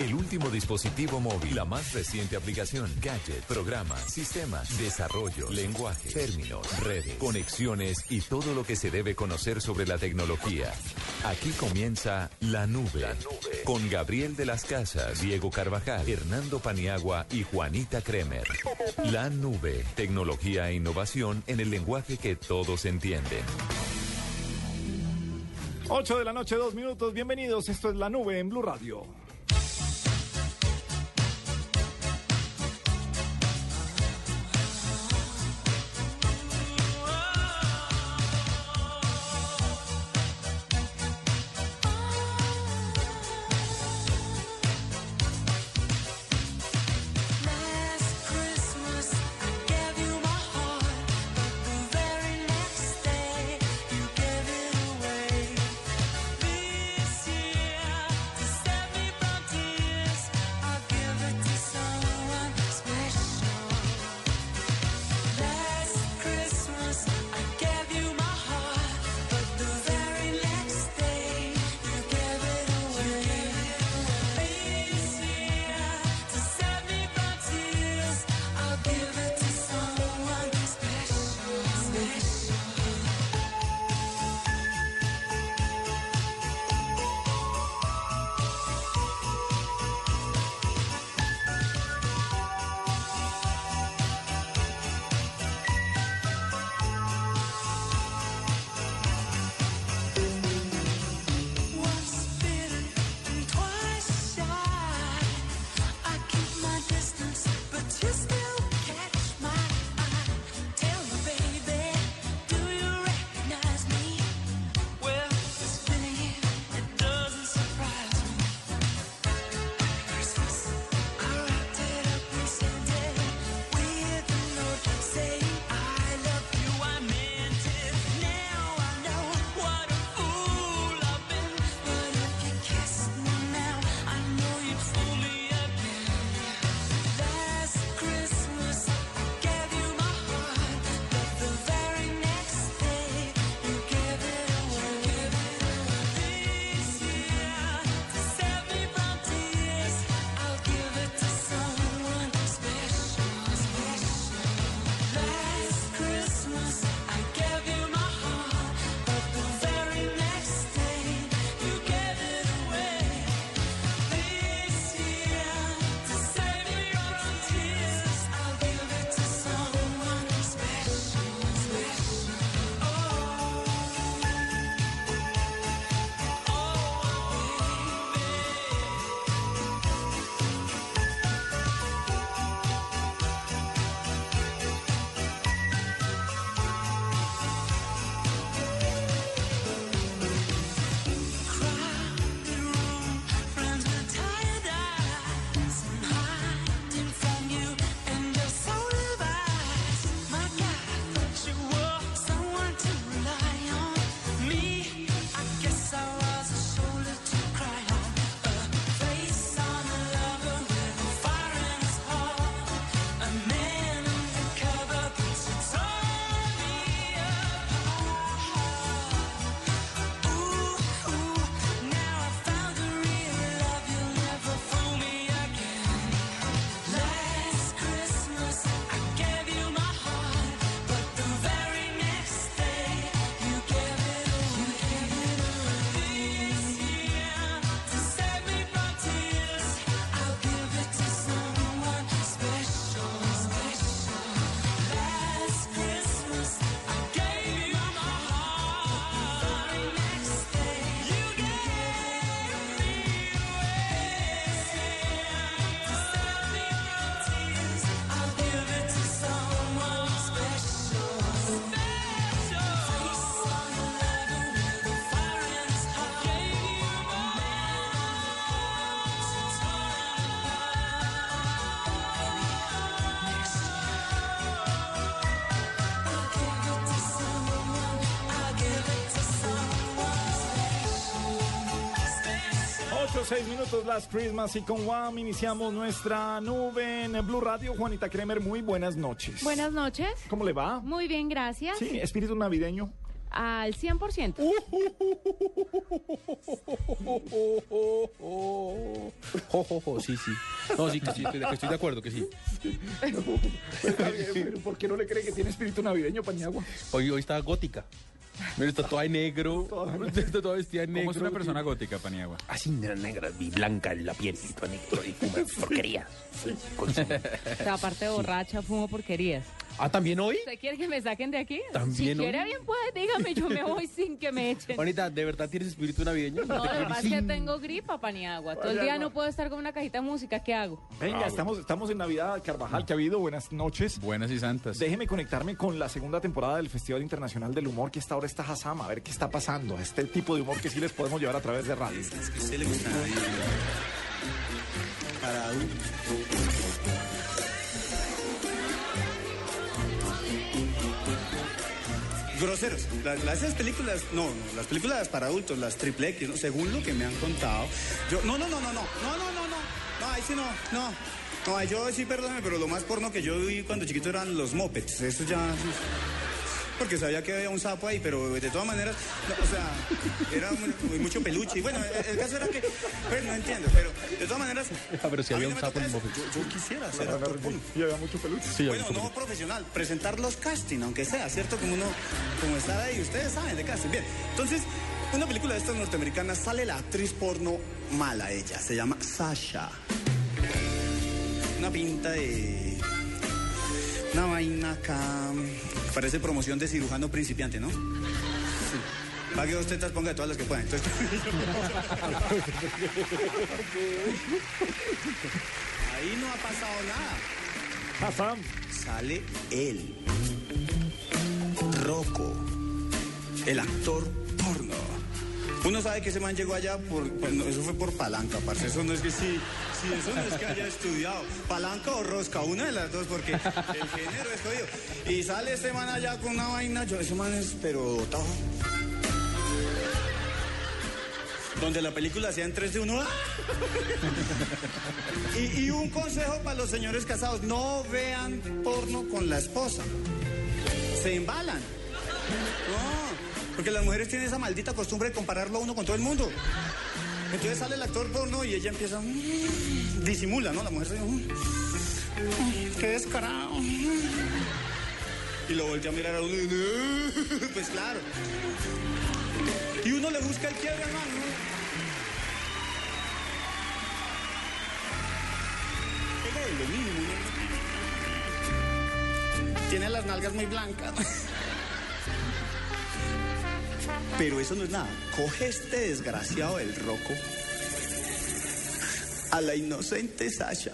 El último dispositivo móvil, la más reciente aplicación, gadget, programas, sistemas, desarrollo, lenguaje, términos, redes, conexiones y todo lo que se debe conocer sobre la tecnología. Aquí comienza La Nube, la Nube. con Gabriel de las Casas, Diego Carvajal, Hernando Paniagua y Juanita Kremer. La Nube, tecnología e innovación en el lenguaje que todos entienden. 8 de la noche, dos minutos. Bienvenidos. Esto es La Nube en Blue Radio. 6 minutos Last Christmas y con Wham iniciamos nuestra nube en Blue Radio. Juanita Kremer, muy buenas noches. Buenas noches. ¿Cómo le va? Muy bien, gracias. Sí, espíritu navideño. al 100%. Jo, jo, jo, sí, sí. No, sí, que sí, estoy estoy de acuerdo, que sí. Está bien, pero ¿por qué no le cree que tiene espíritu navideño, Paniagua? Hoy, hoy está gótica. Mira, está toda de negro. Está toda vestida de negro. ¿Cómo es una persona gótica, Paniagua? Así negra, negra y blanca en la piel y toda negro y fuma porquería. Con su- O sea, aparte de borracha, fumo porquerías. Ah, ¿también hoy? ¿Usted quiere que me saquen de aquí? ¿También Si quiere, bien puede, dígame, yo me voy sin que me echen. Juanita, ¿de verdad tienes espíritu navideño? No, ¿Te lo que quieres pasa es que tengo gripa, Paniagua. Todo el día no puedo estar con una cajita de música. ¿Qué hago? Venga, estamos, estamos en Navidad, Carvajal, que ha habido. Buenas noches. Buenas y santas. Déjeme conectarme con la segunda temporada del Festival Internacional del Humor que está ahora está Hasam, a ver qué está pasando. Este tipo de humor que sí les podemos llevar a través de radio. que a usted le gusta para Groseros. La- la- esas películas, no, las películas para adultos, las triple X, ¿no? según lo que me han contado. Yo, no, no, no, no, no, no, no, no, no, no, ahí sí no, no. No, yo sí, perdóname, pero lo más porno que yo vi cuando chiquito eran los mopeds. Eso ya. Porque sabía que había un sapo ahí, pero de todas maneras, no, o sea, era muy- mucho peluche. Y bueno, el, el caso era que, pues no entiendo, pero de todas maneras. Ah, pero si había no un sapo en. Yo, yo quisiera ser Agarra- actor porno. Y había mucho peluche. Sí, Bueno, no profesional, presentar los casting, aunque sea, ¿cierto? Como uno, como estar ahí, ustedes saben de casting. Bien, entonces, una película de estas norteamericanas sale la actriz porno mala ella, se llama Sasha. Una pinta de... Una vaina acá, parece promoción de cirujano principiante, ¿no? Sí. Pague dos tetas, ponga todas las que pueda. Entonces, ahí no ha pasado nada Hasam. sale él, Rocco, el actor porno. Uno sabe que ese man llegó allá por, pues, eso fue por palanca, parce. Eso no es que sí, sí, eso no es que haya estudiado. Palanca o rosca, una de las dos, porque el género es jodido. Y sale ese man allá con una vaina, yo, ese man es, pero dotado. Donde la película hacía en 3 de 1. Y, y un consejo para los señores casados, no vean porno con la esposa. Se embalan. No, porque las mujeres tienen esa maldita costumbre de compararlo a uno con todo el mundo. Entonces sale el actor porno y ella empieza, mm, disimula, ¿no? La mujer se dice, mm, mm, qué descarado. Y lo voltea a mirar a uno y pues claro. Y uno le busca el quiebre, hermano. es lo. Tiene las nalgas muy blancas. Pero eso no es nada. Coge este desgraciado del roco a la inocente Sasha.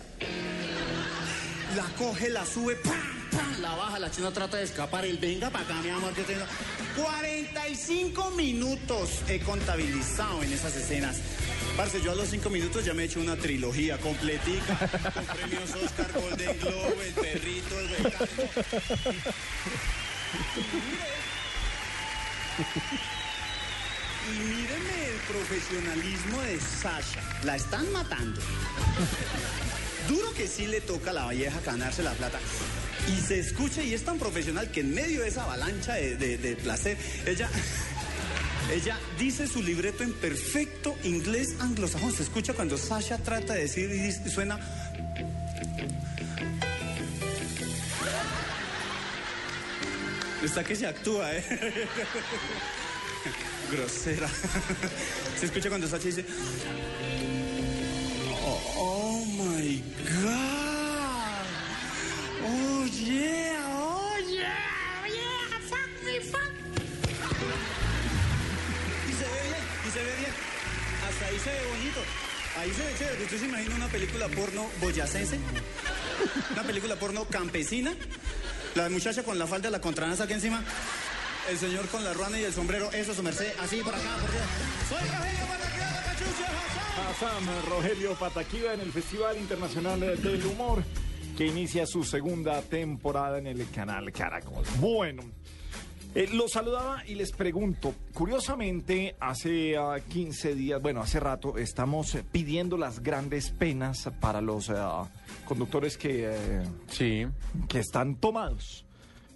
La coge, la sube, ¡pam! ¡pam! La baja, la china trata de escapar. Él venga para acá, mi amor, que tengo. 45 minutos he contabilizado en esas escenas. Parce, yo a los 5 minutos ya me he hecho una trilogía completica. Con premios Oscar, Golden Globe, El Perrito, El Becano. Y míreme el profesionalismo de Sasha. La están matando. Duro que sí le toca a la vieja ganarse la plata. Y se escucha y es tan profesional que en medio de esa avalancha de, de- placer, ella, ella dice su libreto en perfecto inglés anglosajón. Se escucha cuando Sasha trata de decir y suena. Está que se actúa, ¿eh? Grosera. Se escucha cuando Sasha dice. Oh, oh my God. Oh yeah, oh yeah, yeah, fuck me, fuck. Y se ve bien, y se ve bien. Hasta ahí se ve bonito. Ahí se ve chévere. ¿Usted se imagina una película porno boyacense? Una película porno campesina. La muchacha con la falda, la contranaza aquí encima. El señor con la ruana y el sombrero. Eso, su merced. Así por acá, por allá. Soy Rogelio Pataquilla, la cachucha, Hassan Rogelio Pataquiva en el Festival Internacional del Humor que inicia su segunda temporada en el canal Caracol. Bueno, eh, los saludaba y les pregunto, curiosamente hace ah, 15 días, bueno, hace rato estamos eh, pidiendo las grandes penas para los ah, conductores que, eh, Sí. que están tomados.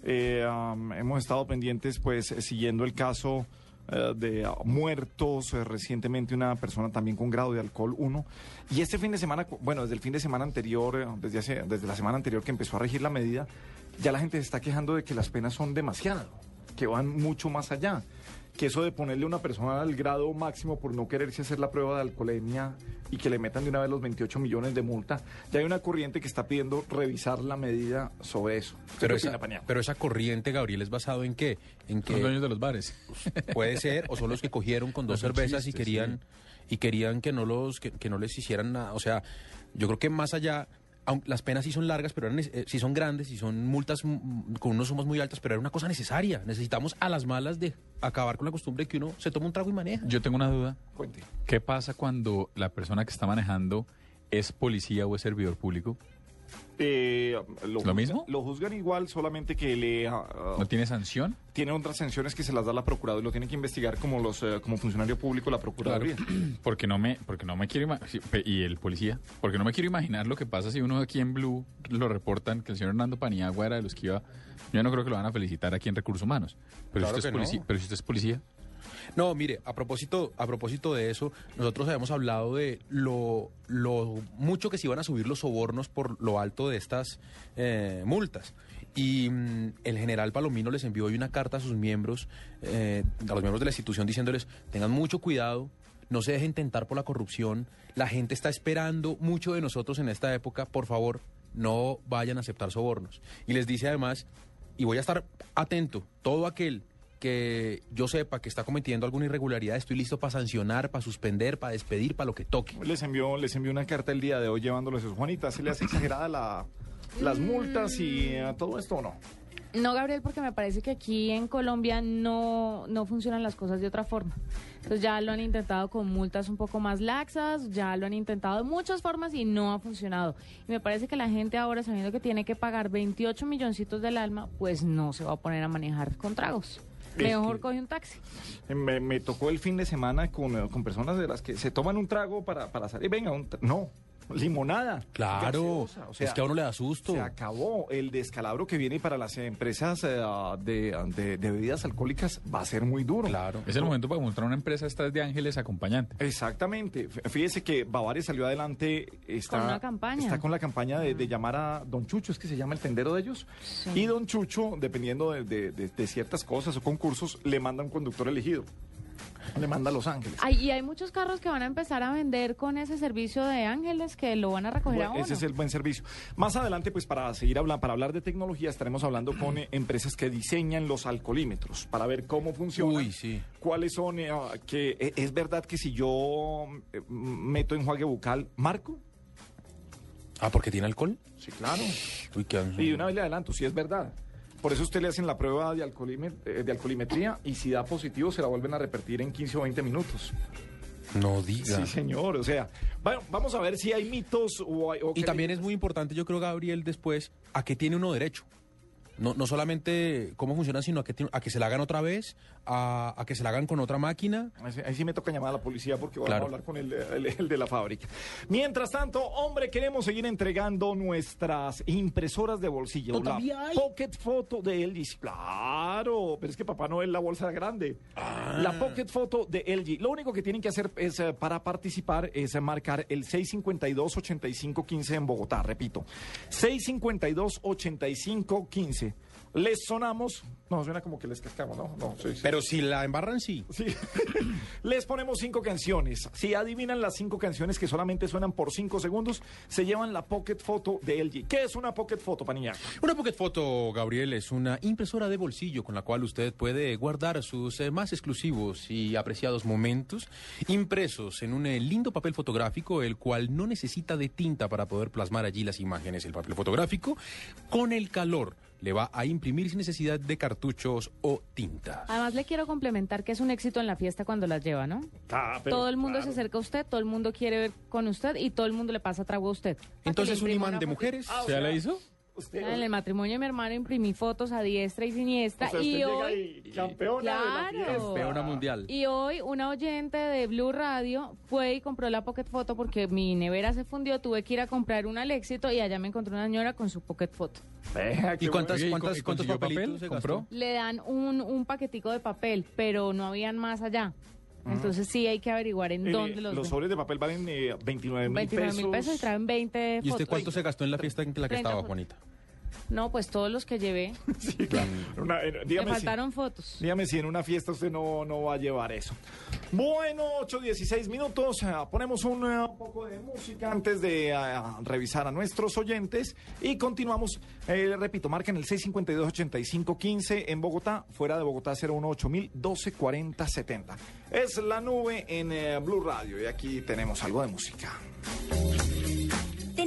Eh, um, hemos estado pendientes, pues, eh, siguiendo el caso eh, de muertos, eh, recientemente una persona también con grado de alcohol 1. Y este fin de semana, bueno, desde el fin de semana anterior, desde, hace, desde la semana anterior que empezó a regir la medida, ya la gente se está quejando de que las penas son demasiado, que van mucho más allá. Que eso de ponerle a una persona al grado máximo por no quererse hacer la prueba de alcoholemia y que le metan de una vez los 28 millones de multa, ya hay una corriente que está pidiendo revisar la medida sobre eso. ¿Usted Pero esa, Paniagua? pero esa corriente, Gabriel, ¿es basado en qué? En Los que dueños de los bares. puede ser, o son los que cogieron con dos cervezas y querían y querían que no los que, que no les hicieran nada. O sea, yo creo que más allá, aun- las penas sí son largas, pero eran eh, sí son grandes, sí son multas mm, con unos sumos muy altas, pero era una cosa necesaria. Necesitamos a las malas de acabar con la costumbre de que uno se toma un trago y maneja. Yo tengo una duda. Cuente. ¿Qué pasa cuando la persona que está manejando es policía o es servidor público? Eh, lo, mismo? Lo juzgan igual, solamente que le ah, ah, ¿No tiene sanción? tiene otras sanciones que se las da la Procuraduría, lo tiene que investigar como los eh, como funcionario público la Procuraduría. Porque no me, porque no me quiero y el policía, porque no me quiero imaginar lo que pasa si uno aquí en Blue lo reportan que el señor Hernando Paniagua era de los que iba. Yo no creo que lo van a felicitar aquí en Recursos Humanos. Pero, Claro si, usted es no. policía, pero si usted es policía, No, mire, a propósito, a propósito de eso, nosotros habíamos hablado de lo, mucho que se iban a subir los sobornos por lo alto de estas eh, multas. Y mm, el general Palomino les envió hoy una carta a sus miembros, eh, a los miembros de la institución, diciéndoles, tengan mucho cuidado, no se dejen tentar por la corrupción, la gente está esperando mucho de nosotros en esta época, por favor, no vayan a aceptar sobornos. Y les dice además, y voy a estar atento, todo aquel que yo sepa que está cometiendo alguna irregularidad, estoy listo para sancionar, para suspender, para despedir, para lo que toque. Les envió les envió una carta el día de hoy llevándoles eso. Juanita, ¿se le hace exagerada la, las multas y eh, todo esto o no? No, Gabriel, porque me parece que aquí en Colombia no, no funcionan las cosas de otra forma. Entonces ya lo han intentado con multas un poco más laxas, ya lo han intentado de muchas formas y no ha funcionado. Y me parece que la gente ahora, sabiendo que tiene que pagar 28 milloncitos del alma, pues no se va a poner a manejar con tragos. Mejor coge un taxi. Me, me tocó el fin de semana con, con personas de las que se toman un trago para, para salir. Venga, un no, limonada. Claro, gaseosa, o sea, es que a uno le da susto. Se acabó. El descalabro que viene para las empresas eh, de, de- de bebidas alcohólicas va a ser muy duro. Claro. es el momento para montar una empresa esta es de Ángeles acompañante. Exactamente. Fíjese que Bavaria salió adelante. Está, Con una campaña. Está con la campaña de, de llamar a Don Chucho, es que se llama el tendero de ellos. Sí. Y Don Chucho, dependiendo de, de- de- de ciertas cosas o concursos, le manda un conductor elegido. Le manda a Los Ángeles. Ay, y hay muchos carros que van a empezar a vender con ese servicio de ángeles que lo van a recoger a Bueno, uno. ese es el buen servicio. Más adelante, pues para seguir hablando, para hablar de tecnología, estaremos hablando con eh, empresas que diseñan los alcoholímetros para ver cómo funcionan. Uy, sí. ¿Cuáles son? eh, ah, que eh, es verdad que si yo eh, meto enjuague bucal, marco. Ah, porque tiene alcohol. Sí, claro. Uy, qué Y de una vez le adelanto, si es verdad. Por eso usted le hacen la prueba de, eh, de alcoholimetría y si da positivo se la vuelven a repetir en 15 o 20 minutos. No diga. Sí, señor. O sea, bueno, vamos a ver si hay mitos o, hay- o Y también es muy importante, yo creo, Gabriel, después, a qué tiene uno derecho. No, no solamente cómo funciona, sino a que, a que se la hagan otra vez, a, a que se la hagan con otra máquina. Ahí sí- me toca llamar a la policía porque vamos Claro. a hablar con el, el- el de la fábrica. Mientras tanto, hombre, queremos seguir entregando nuestras impresoras de bolsillo. ¿Todavía la hay? Pocket Photo de LG. Claro, pero es que papá no es la bolsa grande. Ah. La Pocket Photo de LG. Lo único que tienen que hacer es, eh, para participar es eh, marcar el 652-8515 en Bogotá. Repito, 652-8515. Les sonamos. No, suena como que les cascamos, ¿no? No, sí, sí. Pero si la embarran, sí. Sí. Les ponemos cinco canciones. Si adivinan las cinco canciones que solamente suenan por cinco segundos, se llevan la Pocket Photo de LG. ¿Qué es una Pocket Photo, Paniñac? Una Pocket Photo, Gabriel, es una impresora de bolsillo con la cual usted puede guardar sus eh, más exclusivos y apreciados momentos impresos en un eh, lindo papel fotográfico, el cual no necesita de tinta para poder plasmar allí las imágenes. El papel fotográfico, con el calor, le va a imprimir sin necesidad de cartuchos o tintas. Además le quiero complementar que es un éxito en la fiesta cuando las lleva, ¿no? Ah, todo el mundo se acerca a usted, todo el mundo quiere ver con usted y todo el mundo le pasa trago a usted. Entonces, un imán de mujeres. Ah, o ¿Ya sea, la hizo? Usted, En el matrimonio de mi hermano imprimí fotos a diestra y siniestra o sea, y usted llega hoy... y campeona de la Claro. Campeona mundial. Y hoy una oyente de Blue Radio fue y compró la Pocket Photo porque mi nevera se fundió, tuve que ir a comprar una al éxito y allá me encontré una señora con su Pocket Photo. ¿Y cuántas, bueno. cuántas, ¿Y cuántos papelitos papel? se ¿Compró? Le dan un, un paquetico de papel, pero no habían más allá. Entonces sí hay que averiguar en Eh, dónde los, los sobres de papel valen eh, 29 mil 29 pesos. mil pesos y traen 20 ¿Y usted fotos. cuánto se gastó en la fiesta en la que 30 estaba, fotos. Juanita? No, pues todos los que llevé. Sí, claro. Una- eh, Me dígame, si, faltaron fotos. dígame si en una fiesta usted no, no va a llevar eso. Bueno, 8, 16 minutos. ah, ponemos un eh, poco de música antes de revisar a nuestros oyentes. Y continuamos. Eh, repito, marquen el 652-8515 en Bogotá. Fuera de Bogotá, 018 mil 1240 70. Es la nube en eh, Blue Radio. Y aquí tenemos algo de música.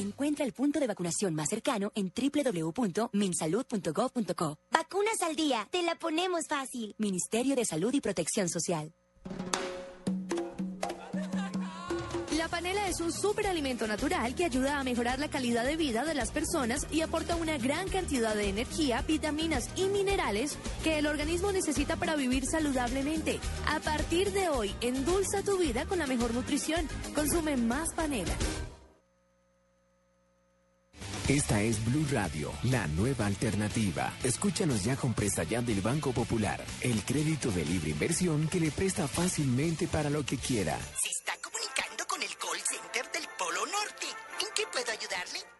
Encuentra el punto de vacunación más cercano en www.minsalud.gov.co. Vacunas al día, te la ponemos fácil. Ministerio de Salud y Protección Social. La panela es un superalimento natural que ayuda a mejorar la calidad de vida de las personas y aporta una gran cantidad de energía, vitaminas y minerales que el organismo necesita para vivir saludablemente. A partir de hoy, endulza tu vida con la mejor nutrición. Consume más panela. Esta es Blue Radio, la nueva alternativa. Escúchanos ya con presta ya del Banco Popular, el crédito de libre inversión que le presta fácilmente para lo que quiera. Se está comunicando con el call center del Polo Norte. ¿En qué puedo ayudarle?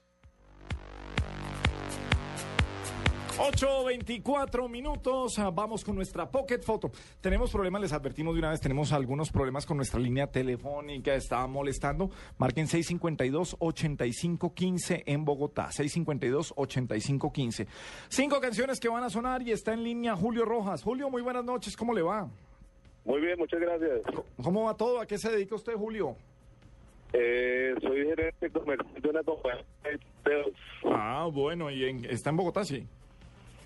8.24 minutos, ah, vamos con nuestra Pocket Photo. Tenemos problemas, les advertimos de una vez, tenemos algunos problemas con nuestra línea telefónica, estaba molestando. Marquen 652-8515 en Bogotá, 652-8515. Cinco canciones que van a sonar y está en línea Julio Rojas. Julio, muy buenas noches, ¿cómo le va? Muy bien, muchas gracias. ¿Cómo va todo? ¿A qué se dedica usted, Julio? Eh, soy gerente comercial de una compañía de. Ah, bueno, ¿y en- está en Bogotá, sí?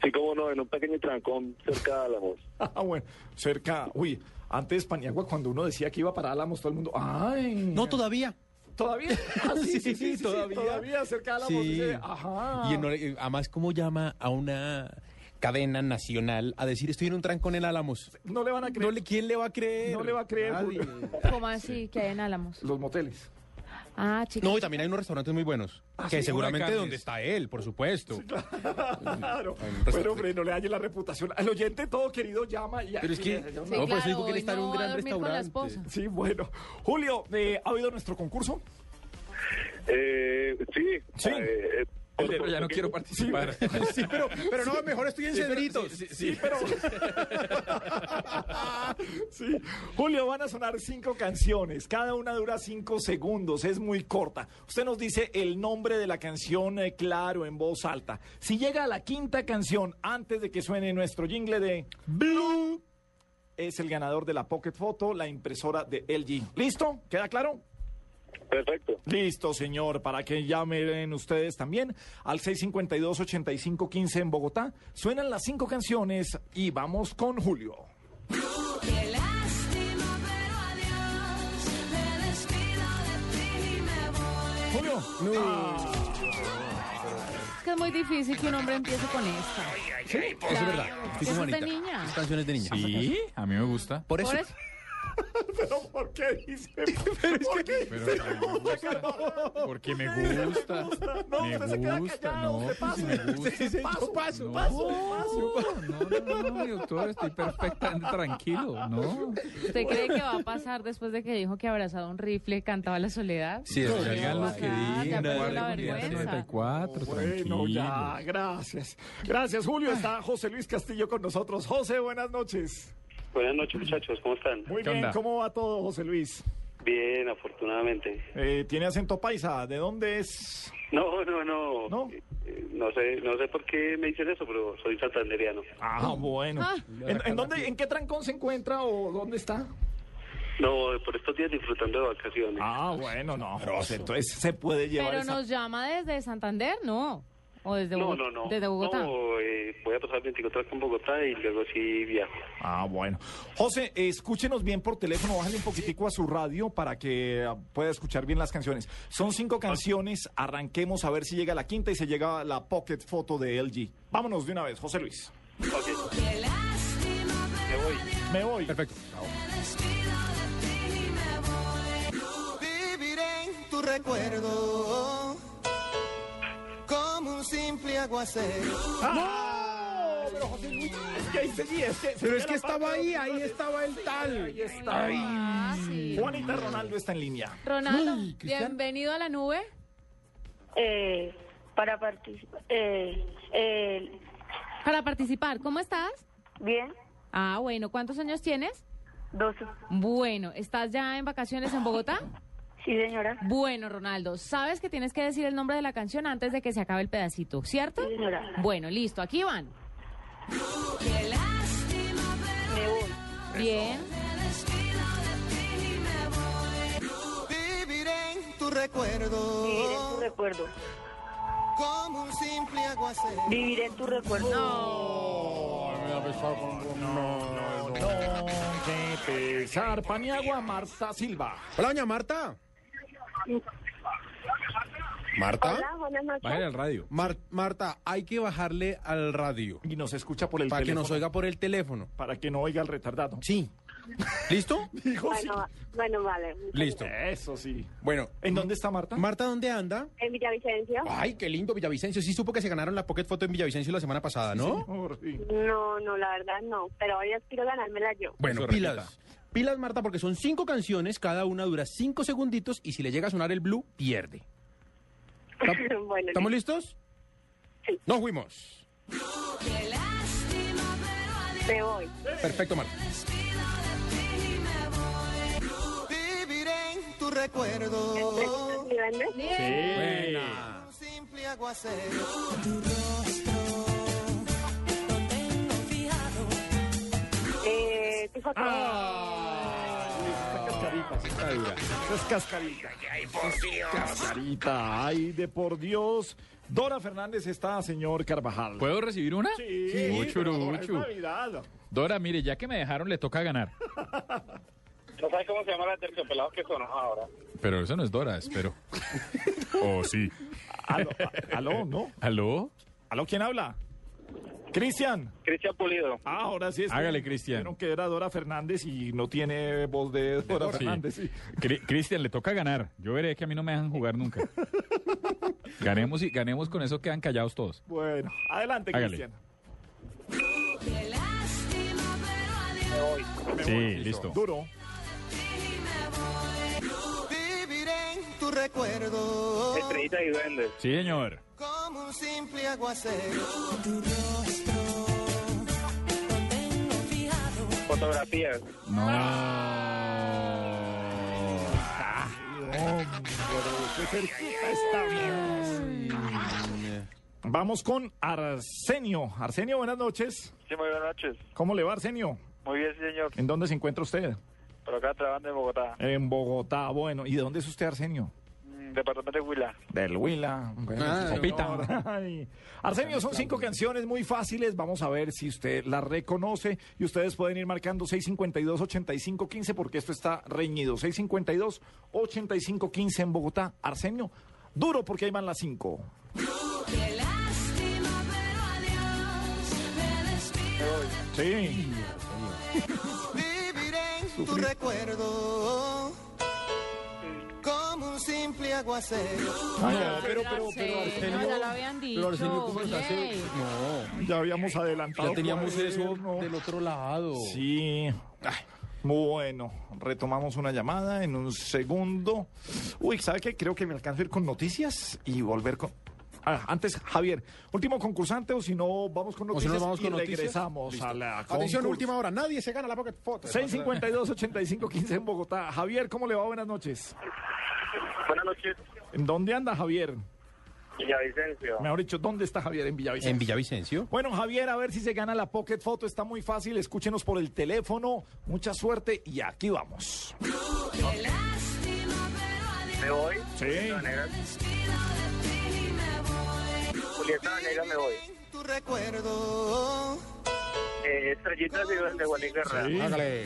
Sí, como no, en un pequeño trancón cerca de Álamos. Ah, bueno, cerca, uy, antes Paniagua cuando uno decía que iba para Álamos, todo el mundo, ay. No, todavía. ¿Todavía? Ah, sí, sí, sí, sí, sí, todavía. todavía cerca de Álamos. Sí. dice, ajá. Y en eh, además, ¿cómo llama a una cadena nacional a decir estoy en un trancón en Álamos? No le van a creer. No le- ¿Quién le va a creer? No le va a creer, Nadie. ¿Cómo así? que hay en Álamos? Los moteles. Ah, chicos. No, y también hay unos restaurantes muy buenos. Ah, que sí, seguramente donde está él, por supuesto. Claro. Un restaurante. Pero, hombre, no le dañe la reputación. El oyente todo querido llama y... Pero es que- Sí, no, pues dijo que él está en un gran restaurante. Sí, bueno. Julio, eh, ¿ha oído nuestro concurso? Eh, sí. Sí. eh, eh, Pero ya no quiero participar. sí, pero, pero no, mejor estoy en Cedritos. Sí, pero... sí. Julio, van a sonar cinco canciones. Cada una dura cinco segundos. Es muy corta. Usted nos dice el nombre de la canción eh, claro, en voz alta. Si llega a la quinta canción antes de que suene nuestro jingle de Blue, es el ganador de la Pocket Photo, la impresora de LG. ¿Listo? ¿Queda claro? Perfecto. Listo, señor, para que llamen ustedes también al 652-8515 en Bogotá. Suenan las cinco canciones y vamos con Julio. Julio. Ah, Es que es muy difícil que un hombre empiece con esta. Sí, eso es verdad. Eso es de Anita. niña. Es canciones de niña. Sí, a mí me gusta. Por eso. Por eso. pero ¿por qué dice? ¿Por qué Pero dice? a mí me gusta. Porque me gusta. No, me usted se queda gusta. callado, No, pues me gusta. Paso, paso, No, paso, no, no, no, mi doctor, estoy perfectamente tranquilo, ¿no? ¿Usted cree que va a pasar después de que dijo que abrazaba un rifle cantaba la soledad? Sí, No, digan lo que Ya digan. perdió la guarden vergüenza. 94, Bueno, tranquilo. ya, gracias. Gracias, Julio. Está José Luis Castillo con nosotros. José, buenas noches. Buenas noches, muchachos. ¿Cómo están? Muy ¿Qué bien, onda? ¿cómo va todo, José Luis? Bien, afortunadamente. Eh, ¿Tiene acento paisa? ¿De dónde es? No, no, no. ¿No? Eh, no sé, no sé por qué me dicen eso, pero soy santanderiano. Ah, bueno. Ah. ¿En, en dónde, ¿En qué trancón se encuentra o dónde está? No, por estos días disfrutando de vacaciones. Ah, bueno, no, José, entonces se puede llevar Pero esa- nos llama desde Santander, ¿no? O desde no, Bogotá. no, no. Desde Bogotá. No, eh, voy a pasar 24 horas en Bogotá y luego sí viajo. Ah, bueno. José, escúchenos bien por teléfono, bájale un poquitico a su radio para que ah, pueda escuchar bien las canciones. Son cinco canciones, arranquemos a ver si llega la quinta y se llega la pocket foto de LG. Vámonos de una vez, José Luis. Me voy. Me voy. Perfecto. Me despido de ti y me voy. Viviré en tu recuerdo simple aguacero. ¡Ah! Pero José Luis, es que ahí seguía, es que Pero es que estaba ahí, ahí estaba el tal. Ahí está. Ah, sí. Juanita Ronaldo está en línea. Ronaldo, bienvenido a la nube. Eh, para participar. Eh, eh, Para participar, ¿cómo estás? bien, Ah, bueno, ¿cuántos años tienes? 12. Bueno, ¿estás ya en vacaciones en Bogotá? Sí, señora. Bueno, Ronaldo, sabes que tienes que decir el nombre de la canción antes de que se acabe el pedacito, ¿cierto? Sí, señora. Bueno, listo, aquí van. Qué lástima, pero Me voy. Bien. Viviré en tu recuerdo Viviré en tu recuerdo. como un simple aguacero. Viviré en tu recuerdo. No, que pesar. Paniagua, Marta Silva. Hola, doña Marta. Marta. Hola, buenas noches. Bájale al radio. Mar- Marta, hay que bajarle al radio Y nos escucha por el para que teléfono. nos oiga por el teléfono. Para que no oiga el retardado. Sí. ¿Listo? Bueno, bueno, vale. Listo. Eso sí. Bueno. ¿En dónde está Marta? Marta, ¿dónde anda? En Villavicencio. Ay, qué lindo Villavicencio. Sí supo que se ganaron la Pocket Photo en Villavicencio la semana pasada, ¿no? No, no, la verdad no. Pero hoy aspiro a ganármela yo. Bueno, Eso pilas. repita. Pilas, Marta, porque son cinco canciones, cada una dura cinco segunditos y si le llega a sonar el blue, pierde. bueno, ¿Estamos listos? Sí. Nos fuimos. me voy. Perfecto, Marta. Viviré en tu recuerdo. Buena. Un simple aguacero. Eh, tu foto. Sí dura. Es cascarita. Ay, por Dios. Cascarita, ay, de por Dios. Dora Fernández está, señor Carvajal. ¿Puedo recibir una? Sí, Uchu, pero Dora, es. Navidad. Dora, mire, ya que me dejaron, le toca ganar. ¿No sabes cómo se llama la terciopelados que sonó ahora? Pero eso no es Dora, espero. ¿O sí? Aló, aló, ¿no? ¿Aló? ¿Aló, quién habla? Cristian. Cristian Pulido. Ah, ahora sí Hágale, Cristian. Dijeron que era Dora Fernández y no tiene voz de Dora Sí. Fernández. sí. Cristian, le toca ganar. Yo veré que a mí no me dejan jugar nunca. Ganemos y ganemos con eso quedan callados todos. Bueno, adelante. Cristian. Sí, listo. Duro. Viviré en tu recuerdo. Estrellita y. Sí, señor. Como un simple aguacero. Fotografías. No. Hombre, qué cerquita estamos. Vamos con Arsenio. Arsenio, buenas noches. Sí, muy buenas noches. ¿Cómo le va, Arsenio? Muy bien, sí, señor. ¿En dónde se encuentra usted? Por acá trabajando en Bogotá. En Bogotá. Bueno, ¿y de dónde es usted, Arsenio? Departamento de Huila. Del Huila. Bueno, Ah, Sopita. Arsenio, son cinco canciones muy fáciles. Vamos a ver si usted las reconoce. Y ustedes pueden ir marcando 652-8515 porque esto está reñido. 652-8515 en Bogotá. Arsenio, duro porque ahí van las cinco. Sí. Viviré en tu recuerdo. Aguacero. Ay, pero, pero, pero, Arsenio, Arsenio, ya lo habían dicho. Pero Arsenio, ¿cómo oye. hace? No, ya habíamos adelantado. ya teníamos eso no. del otro lado. Sí. Ay, bueno, retomamos una llamada en un segundo. Uy, ¿sabe qué? Creo que me alcanzo a ir con noticias y volver con... Ah, antes, Javier, último concursante o si no, vamos con O si noticias no, vamos con y noticias. regresamos Listo. a la Atención, última hora. Nadie se gana la Pocket Photo. 652-8515 en Bogotá. Javier, ¿cómo le va? Buenas noches. Buenas noches. ¿En dónde anda Javier? Villavicencio. Mejor dicho, ¿dónde está Javier? En Villavicencio. En Villavicencio. Bueno, Javier, a ver si se gana la Pocket Photo. Está muy fácil. Escúchenos por el teléfono. Mucha suerte y aquí vamos. Me voy. Sí. Julieta Venegas, me voy. En tu recuerdo. Eh, Estrellitas y duendes, Juan Guerra. Sí. Hágale.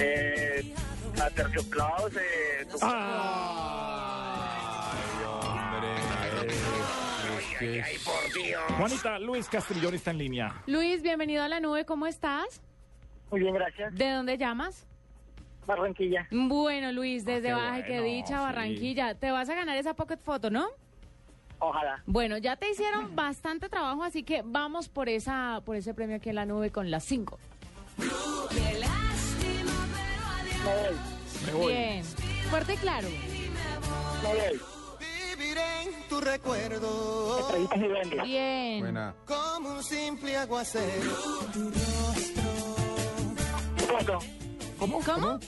Eh, Aterciopelados, eh, Ah. Ay, por Dios. Juanita, Luis Castrillón está en línea. Luis, bienvenido a la nube, ¿cómo estás? Muy bien, gracias. ¿De dónde llamas? Barranquilla. Bueno, Luis, desde qué Baja, que bueno, dicha, sí. Barranquilla. Te vas a ganar esa Pocket Photo, ¿no? Ojalá. Bueno, ya te hicieron bastante trabajo, así que vamos por esa, por ese premio aquí en la nube con las cinco. Me voy. Me voy. Bien. Fuerte y claro. Me voy. Viviré en tu recuerdo. Estrellitas y duendes. Bien. Buena. Como un simple aguacero. Tu foto. ¿Cómo? ¿Cómo?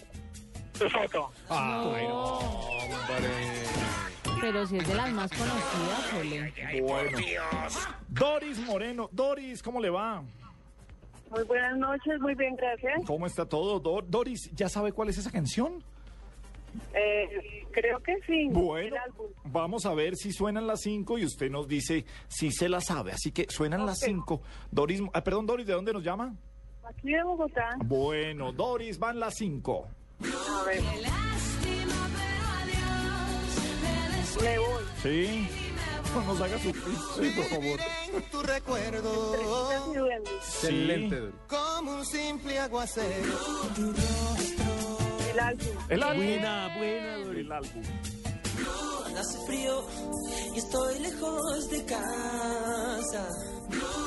Tu foto. Pero si es de las más conocidas, Ole. Bueno. Doris Moreno. Doris, ¿cómo le va? Muy buenas noches, muy bien, gracias. ¿Cómo está todo? Do- Doris, ¿ya sabe cuál es esa canción? Eh, creo que sí. Bueno, vamos a ver si suenan las cinco y usted nos dice si se la sabe. Así que suenan las cinco. Doris, ah, perdón, Doris, ¿de dónde nos llama? Aquí de Bogotá. Bueno, Doris, van las cinco. A ver. Me voy. ¿Sí? No nos haga sufrir. Sí, por favor. En tu recuerdo Excelente. Como un simple aguacero. El álbum. El álbum. Buena, buena. El álbum. Hace frío y estoy lejos de casa.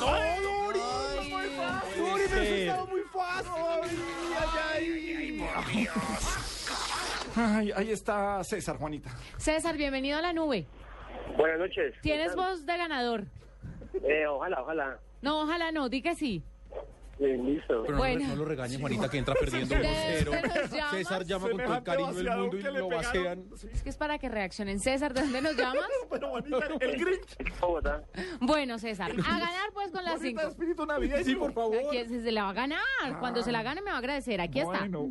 ¡Ay, Dori! muy fácil! ¡Dori, pero eso estaba muy fácil! ¡Ay, ay, ay! Ay, ahí está César, Juanita. César, bienvenido a la nube. Buenas noches. Tienes voz de ganador. Eh, ojalá, ojalá. No, ojalá no, di que sí. Eh, listo. Pero no, Bueno. no lo regañen, Juanita, que entra perdiendo ¿De 1-0. dónde nos llamas? César llama con todo el cariño del mundo y lo pegaron. vacean. Es que es para que reaccionen. César, ¿de dónde nos llamas? Bueno, Juanita, el Grinch. Bogotá. Bueno, César, a ganar pues con las Juanita, cinco. espíritu navideño. Sí, por favor. Aquí se se la va a ganar. Cuando se la gane me va a agradecer. Aquí está. Bueno.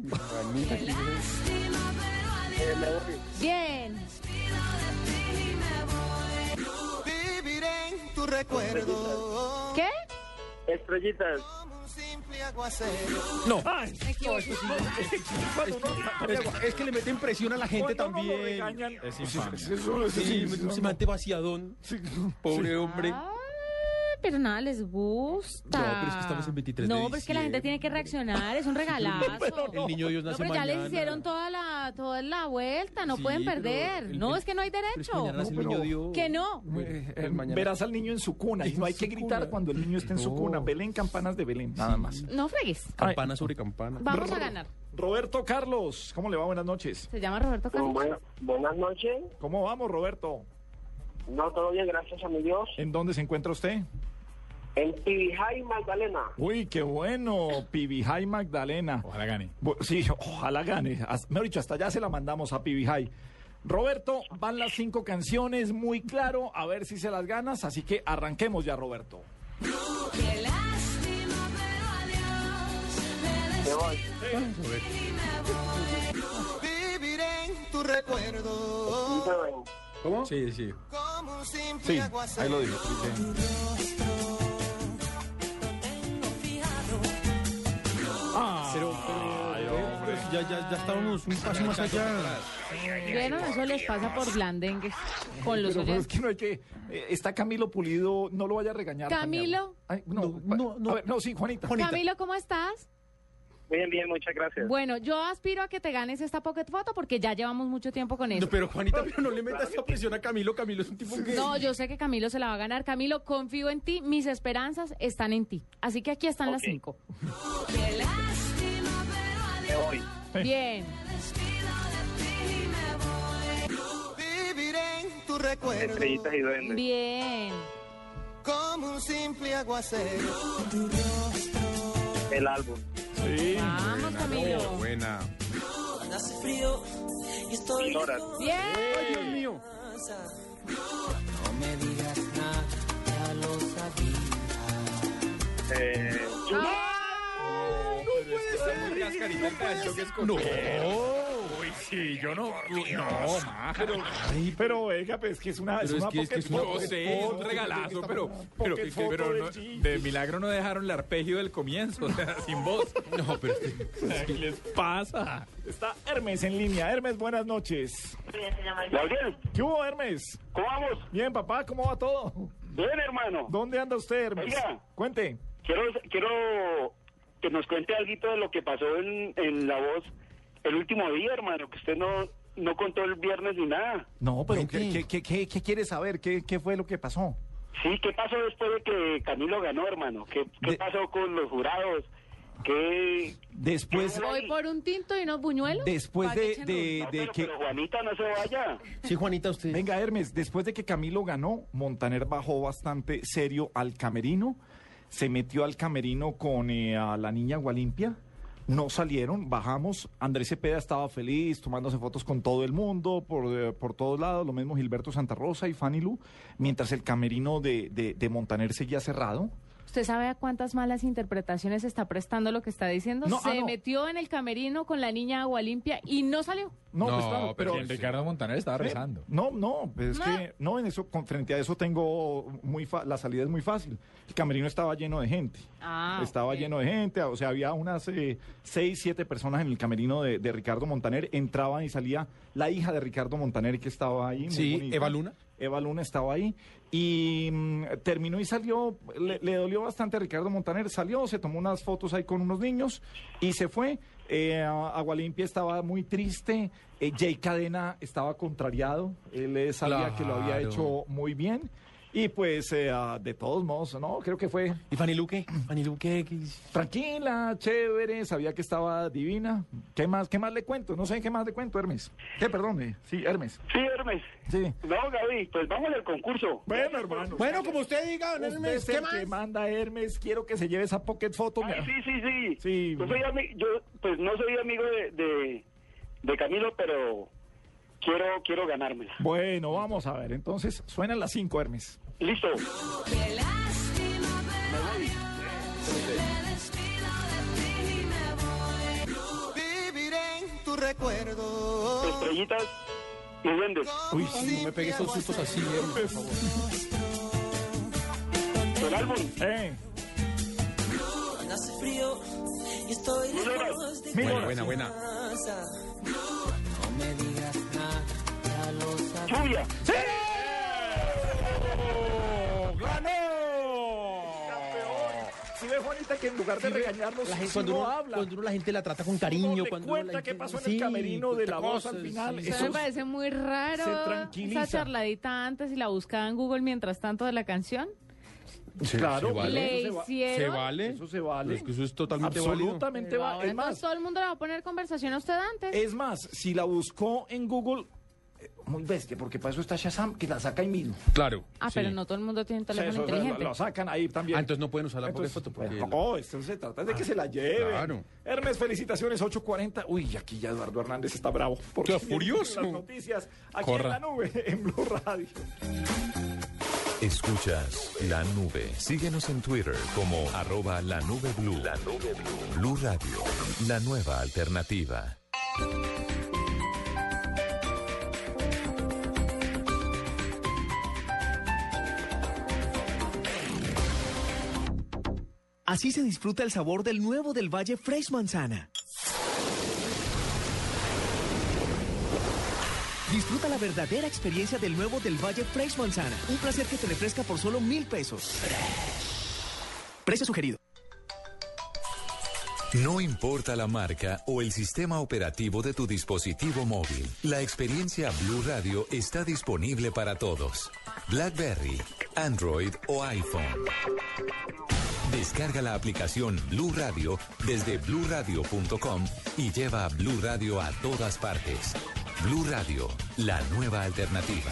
Bien. Tu recuerdo ¿Qué? Estrellitas. No. Ay, Es, es que le meten presión a la gente cuando uno lo también. Es sí, vaciadón. Pobre hombre. Ay, pero nada les gusta. No, pero es que estamos en 23 de No, pero es que la gente tiene que reaccionar. Es un regalazo. El niño Dios No, nace pero ya mañana. les hicieron toda la, toda la vuelta, no Sí, pueden pero perder. el- no, el- es que no hay Pero es que derecho. pero- Dios. Que no. Eh, El mañana. Verás al niño en su cuna y no hay que gritar cuna. cuando el niño esté en su No. cuna. Belén, campanas de Belén, nada más. No fregues. Campana sobre campana. Vamos a ganar. Roberto Carlos, ¿cómo le va? Buenas noches. Se llama Roberto Carlos. Bueno, buenas noches. ¿Cómo vamos, Roberto? No, todo bien, gracias a mi Dios. ¿En dónde se encuentra usted? En Tibijay, Magdalena. Uy, qué bueno, Pibijay Magdalena. Ojalá gane. Sí, ojalá gane. As- Mejor dicho, hasta allá se la mandamos a Pibijay. Roberto, van las cinco canciones, muy claro, a ver si se las ganas, así que arranquemos ya, Roberto. Qué lástima, pero adiós. Me Me voy. Viviré en tu recuerdo Me. ¿Cómo? Sí, sí. como un simple Sí, aguacero. ahí lo digo. sí. Ah, Pero, pero, pero ya, ya, ya estábamos un paso más allá. ¿Vieron? Eso les pasa por blandengues con los pero, pero es que no hay que. eh, está Camilo Pulido, no lo vaya a regañar. Camilo. Ay, no, No, no, no. A ver, no, sí, Juanita. Camilo, ¿cómo estás? Bien, bien, muchas gracias. Bueno, yo aspiro a que te ganes esta pocket foto porque ya llevamos mucho tiempo con eso. No, pero Juanita, pero no le metas esa presión a Camilo. Camilo es un tipo que... No, yo sé que Camilo se la va a ganar. Camilo, confío en ti. Mis esperanzas están en ti. Así que aquí están las cinco. Qué lástima, pero Me voy. Bien. Viviré en tu recuerdo Estrellitas y duendes. Bien. como un simple aguacero. El álbum. Sí. Vamos, Camilo. Buena. Hace frío y estoy Bien. Dios mío. No me digas nada, ya lo sabía. Eh, No. Uy, sí, yo no. No, ma. Pero, pero venga, pues que es una, es Pero es una que- es que es una- sé, es un regalazo, pero, pero, pero no- de milagro no dejaron el arpegio del comienzo, o sea, sin voz. No, pero... ¿Qué les pasa? Está Hermes en línea. Hermes, buenas noches. Gabriel, ¿Qué hubo, Hermes? ¿cómo vamos? Bien, papá, ¿cómo va todo? Bien, hermano. ¿Dónde anda usted, Hermes? Oiga. Cuente. Quiero, quiero que nos cuente algo de lo que pasó en, en La Voz el último día, hermano, que usted no, no contó el viernes ni nada. No, pero ¿qué, qué, qué, qué, qué quiere saber? ¿Qué, ¿Qué fue lo que pasó? Sí, ¿qué pasó después de que Camilo ganó, hermano? ¿Qué, qué De- pasó con los jurados? ¿Qué...? Después, Voy por un tinto y unos buñuelos. después de, echen de, No, de pero, que... pero Juanita, no se vaya. Sí, Juanita, usted... Venga, Hermes, después de que Camilo ganó, Montaner bajó bastante serio al camerino, se metió al camerino con eh, a la niña Gualimpia, no salieron, bajamos, Andrés Cepeda estaba feliz, tomándose fotos con todo el mundo, por, eh, por todos lados, lo mismo Gilberto Santa Rosa y Fanny Lu, mientras el camerino de, de, de Montaner seguía cerrado. ¿Usted sabe a cuántas malas interpretaciones está prestando lo que está diciendo? No, Se ah, no. metió en el camerino con la niña agua limpia y no salió. No, No, pues claro, pero, pero... Ricardo Montaner estaba Eh, rezando. No, no, pues es No. que no en eso con frente a eso tengo muy fa- la salida es muy fácil. El camerino estaba lleno de gente. Ah, estaba lleno de gente, o sea, había unas eh, seis, siete personas en el camerino de, de Ricardo Montaner, entraban y salía la hija de Ricardo Montaner que estaba ahí. Sí. Eva Luna. Eva Luna estaba ahí y mm, terminó y salió, le, le dolió bastante a Ricardo Montaner, salió, se tomó unas fotos ahí con unos niños y se fue. Eh, Agua Limpia estaba muy triste, eh, Jay Cadena estaba contrariado, él eh, sabía que lo había hecho muy bien y pues eh, ah, de todos modos, ¿no? Creo que fue... ¿Y Fanny Luque? Fanny Luque, ¿qué hizo? Tranquila, chévere, sabía que estaba divina. ¿Qué más, qué más le cuento? No sé qué más le cuento, Hermes. ¿Qué, perdón? eh, Sí, Hermes. Sí, Hermes. Sí. No, Gaby, pues vamos al concurso. Bueno, hermano. Bueno, como usted diga, don Usted Hermes, es ¿qué el más? que manda Hermes. Quiero que se lleve esa pocket photo. Ay, mira. sí, sí, sí. Sí. Yo, soy ami- yo, pues no soy amigo de, de, de Camilo, pero quiero, quiero ganármela. Bueno, vamos a ver. Entonces, suenan las 5, Hermes. Listo. Qué lástima, pero. Me despido de ti y me voy. Viviré en tu recuerdo. Estrellitas y duendes. Uy, sí, no me pegue estos sustos así, Hermes, por favor. El álbum. Eh, Hace frío y estoy lejos de Buena, buena, buena. No me digas nada, ya lo sabes. Lluvia. ¡Sí! ¡Ganó! Si ve, Juanita, que en lugar de regañarnos, La gente, sí cuando, no uno, habla. cuando uno la gente la trata con cariño, cuando cuenta uno la qué pasó en sí, el camerino de la voz al final. sí. Eso Eso me parece muy raro. se tranquiliza. Esa charladita antes y la buscaba en Google mientras tanto de la canción. Sí, Claro, se vale. Le eso se va-. ¿Se vale? Eso se vale. Es que eso es totalmente válido. Absolutamente Pero va. Es más, todo el mundo le va a poner conversación a usted antes. es más, si la buscó en Google, muy bestia, porque para eso está Shazam, que la saca ahí mismo. Claro. ah, sí. pero no todo el mundo tiene un teléfono Eso, o sea, inteligente. Lo, lo sacan ahí también. Ah, entonces no pueden usar la Entonces, foto porque... no, esto se trata de que se la lleven. Claro. Hermes, felicitaciones, 8.40. Uy, aquí ya Eduardo Hernández está bravo. Porque Qué furioso. Las noticias aquí Corra. en la nube, en Blue Radio. Escuchas la nube. Síguenos en Twitter como arroba la nube blue. La nube blue. Blue Radio, la nueva alternativa. Así se disfruta el sabor del nuevo del Valle Fresh Manzana. Disfruta la verdadera experiencia del nuevo del Valle Fresh Manzana. Un placer que te refresca por solo mil pesos. Precio sugerido. No importa la marca o el sistema operativo de tu dispositivo móvil, la experiencia Blue Radio está disponible para todos. BlackBerry, Android o iPhone. Descarga la aplicación Blue Radio desde bluradio.com y lleva a Blue Radio a todas partes. Blue Radio, la nueva alternativa.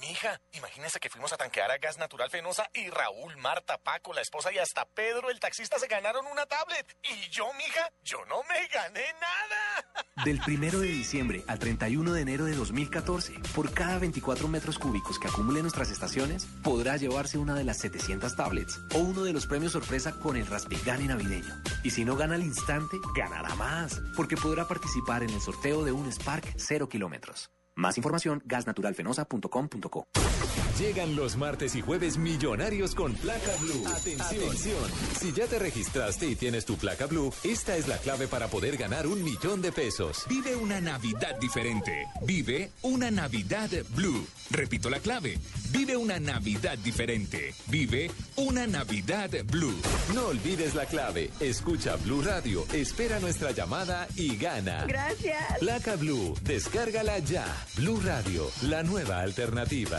Mija, imagínese que fuimos a tanquear a Gas Natural Fenosa y Raúl, Marta, Paco, la esposa y hasta Pedro, el taxista, se ganaron una tablet. Y yo, mija, yo no me gané nada. Del 1 de diciembre al 31 de enero de 2014, por cada 24 metros cúbicos que acumule nuestras estaciones, podrá llevarse una de las 700 tablets o uno de los premios sorpresa con el Raspigani navideño. Y si no gana al instante, ganará más, porque podrá participar en el sorteo de un Spark 0 kilómetros. Más información, gasnaturalfenosa.com.co. Llegan los martes y jueves millonarios con placa blue. Atención. Si ya te registraste y tienes tu placa blue, esta es la clave para poder ganar un millón de pesos. Vive una Navidad diferente. Vive una Navidad Blue. Repito la clave. Vive una Navidad diferente. Vive una Navidad Blue. No olvides la clave. Escucha Blue Radio, espera nuestra llamada y gana. Gracias. Placa Blue, descárgala ya. Blue Radio, la nueva alternativa.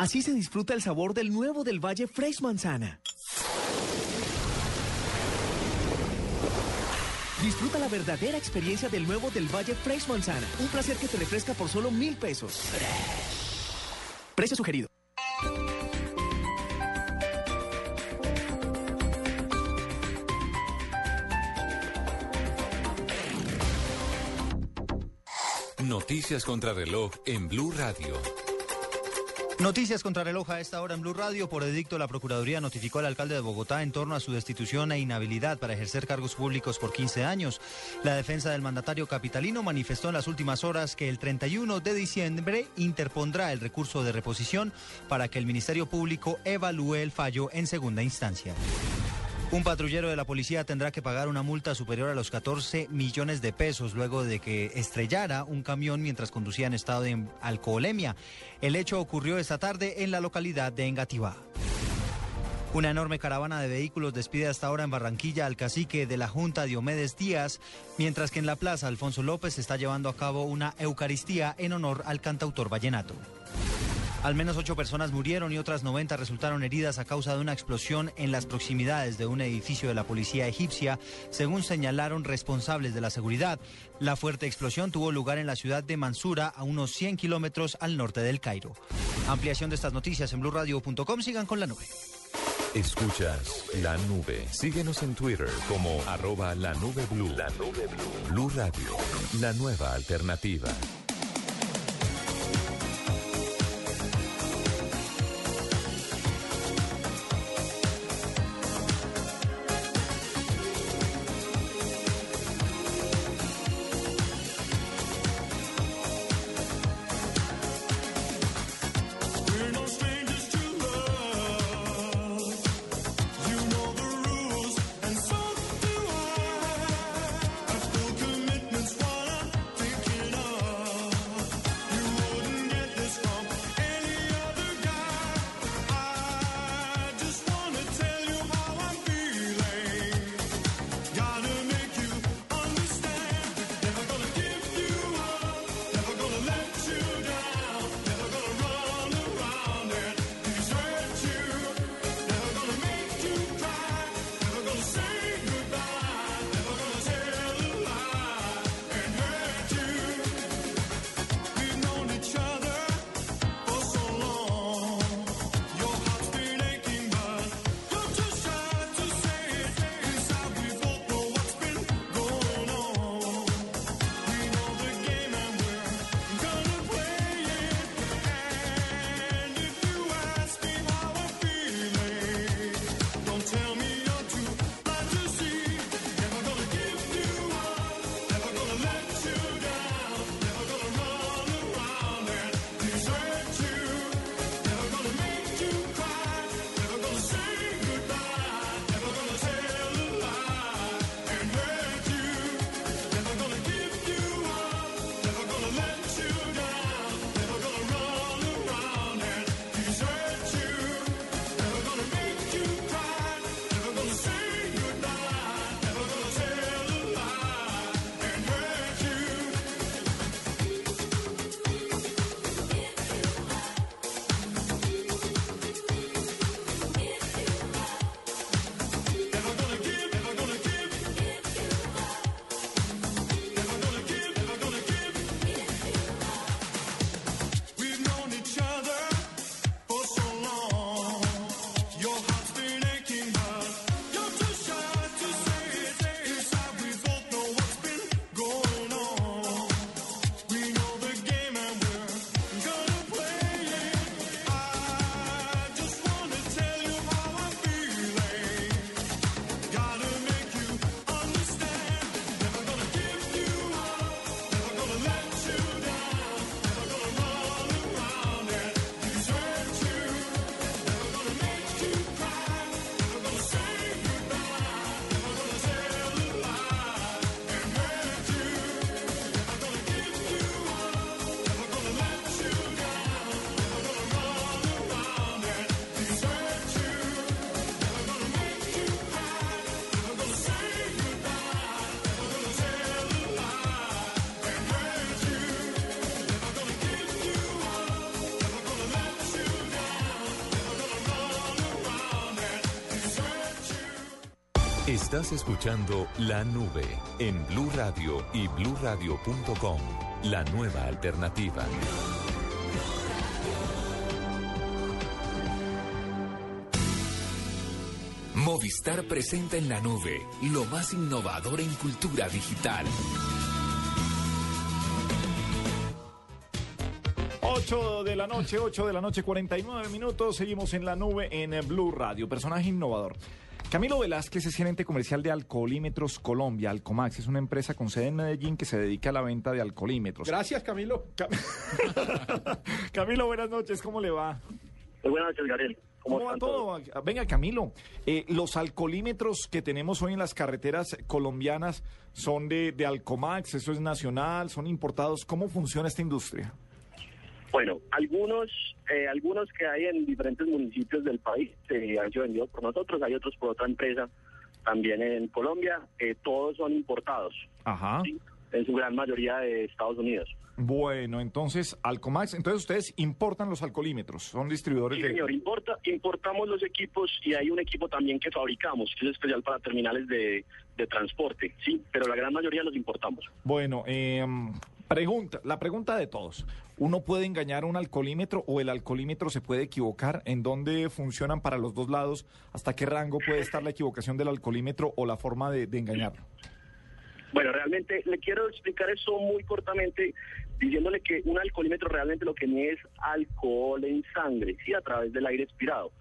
Así se disfruta el sabor del nuevo del Valle Fresh Manzana. Disfruta la verdadera experiencia del nuevo del Valle Fresh Manzana. Un placer que te refresca por solo mil pesos. Precio sugerido. Noticias contra reloj en Blue Radio. Noticias contra reloj a esta hora en Blue Radio. Por edicto, la Procuraduría notificó al alcalde de Bogotá en torno a su destitución e inhabilidad para ejercer cargos públicos por 15 años. La defensa del mandatario capitalino manifestó en las últimas horas que el 31 de diciembre interpondrá el recurso de reposición para que el Ministerio Público evalúe el fallo en segunda instancia. Un patrullero de la policía tendrá que pagar una multa superior a los 14 millones de pesos luego de que estrellara un camión mientras conducía en estado de alcoholemia. El hecho ocurrió esta tarde en la localidad de Engativá. Una enorme caravana de vehículos despide hasta ahora en Barranquilla al cacique de la Junta Diomedes Díaz, mientras que en la plaza Alfonso López se está llevando a cabo una Eucaristía en honor al cantautor vallenato. Al menos ocho personas murieron y otras 90 resultaron heridas a causa de una explosión en las proximidades de un edificio de la policía egipcia, según señalaron responsables de la seguridad. La fuerte explosión tuvo lugar en la ciudad de Mansura, a unos 100 kilómetros al norte del Cairo. Ampliación de estas noticias en blurradio.com. Sigan con la nube. Escuchas la nube. Síguenos en Twitter como arroba la nube. La nube blue. Blue Radio, la nueva alternativa. Estás escuchando La Nube en Blue Radio y bluradio.com. La nueva alternativa. Movistar presenta en la nube lo más innovador en cultura digital. 8 de la noche, 8 de la noche, 49 minutos. Seguimos en la nube en Blue Radio. Personaje innovador. Camilo Velázquez es gerente comercial de Alcoholímetros Colombia. Alcomax es una empresa con sede en Medellín que se dedica a la venta de alcoholímetros. Gracias, Camilo. Camilo, buenas noches. ¿Cómo le va? Muy buenas noches, Gabriel. ¿Cómo, ¿Cómo va todo? Venga, Camilo, eh, los alcoholímetros que tenemos hoy en las carreteras colombianas son de, de Alcomax, eso es nacional, son importados. ¿Cómo funciona esta industria? Bueno, algunos eh, algunos que hay en diferentes municipios del país se han sido vendidos por nosotros, hay otros por otra empresa también en Colombia, eh, todos son importados, Ajá. en su gran mayoría de Estados Unidos. Bueno, entonces, Alcomax, entonces ustedes importan los alcoholímetros, son distribuidores Sí, de... señor, importa, importamos los equipos y hay un equipo también que fabricamos, que es especial para terminales de, de transporte, sí, pero la gran mayoría los importamos. Bueno, eh, pregunta, la pregunta de todos. ¿Uno puede engañar un alcoholímetro o el alcoholímetro se puede equivocar? ¿En dónde funcionan para los dos lados? ¿Hasta qué rango puede estar la equivocación del alcoholímetro o la forma de, de engañarlo? Bueno, realmente le quiero explicar eso muy cortamente, diciéndole que un alcoholímetro realmente lo que mide es alcohol en sangre, sí, a través del aire expirado.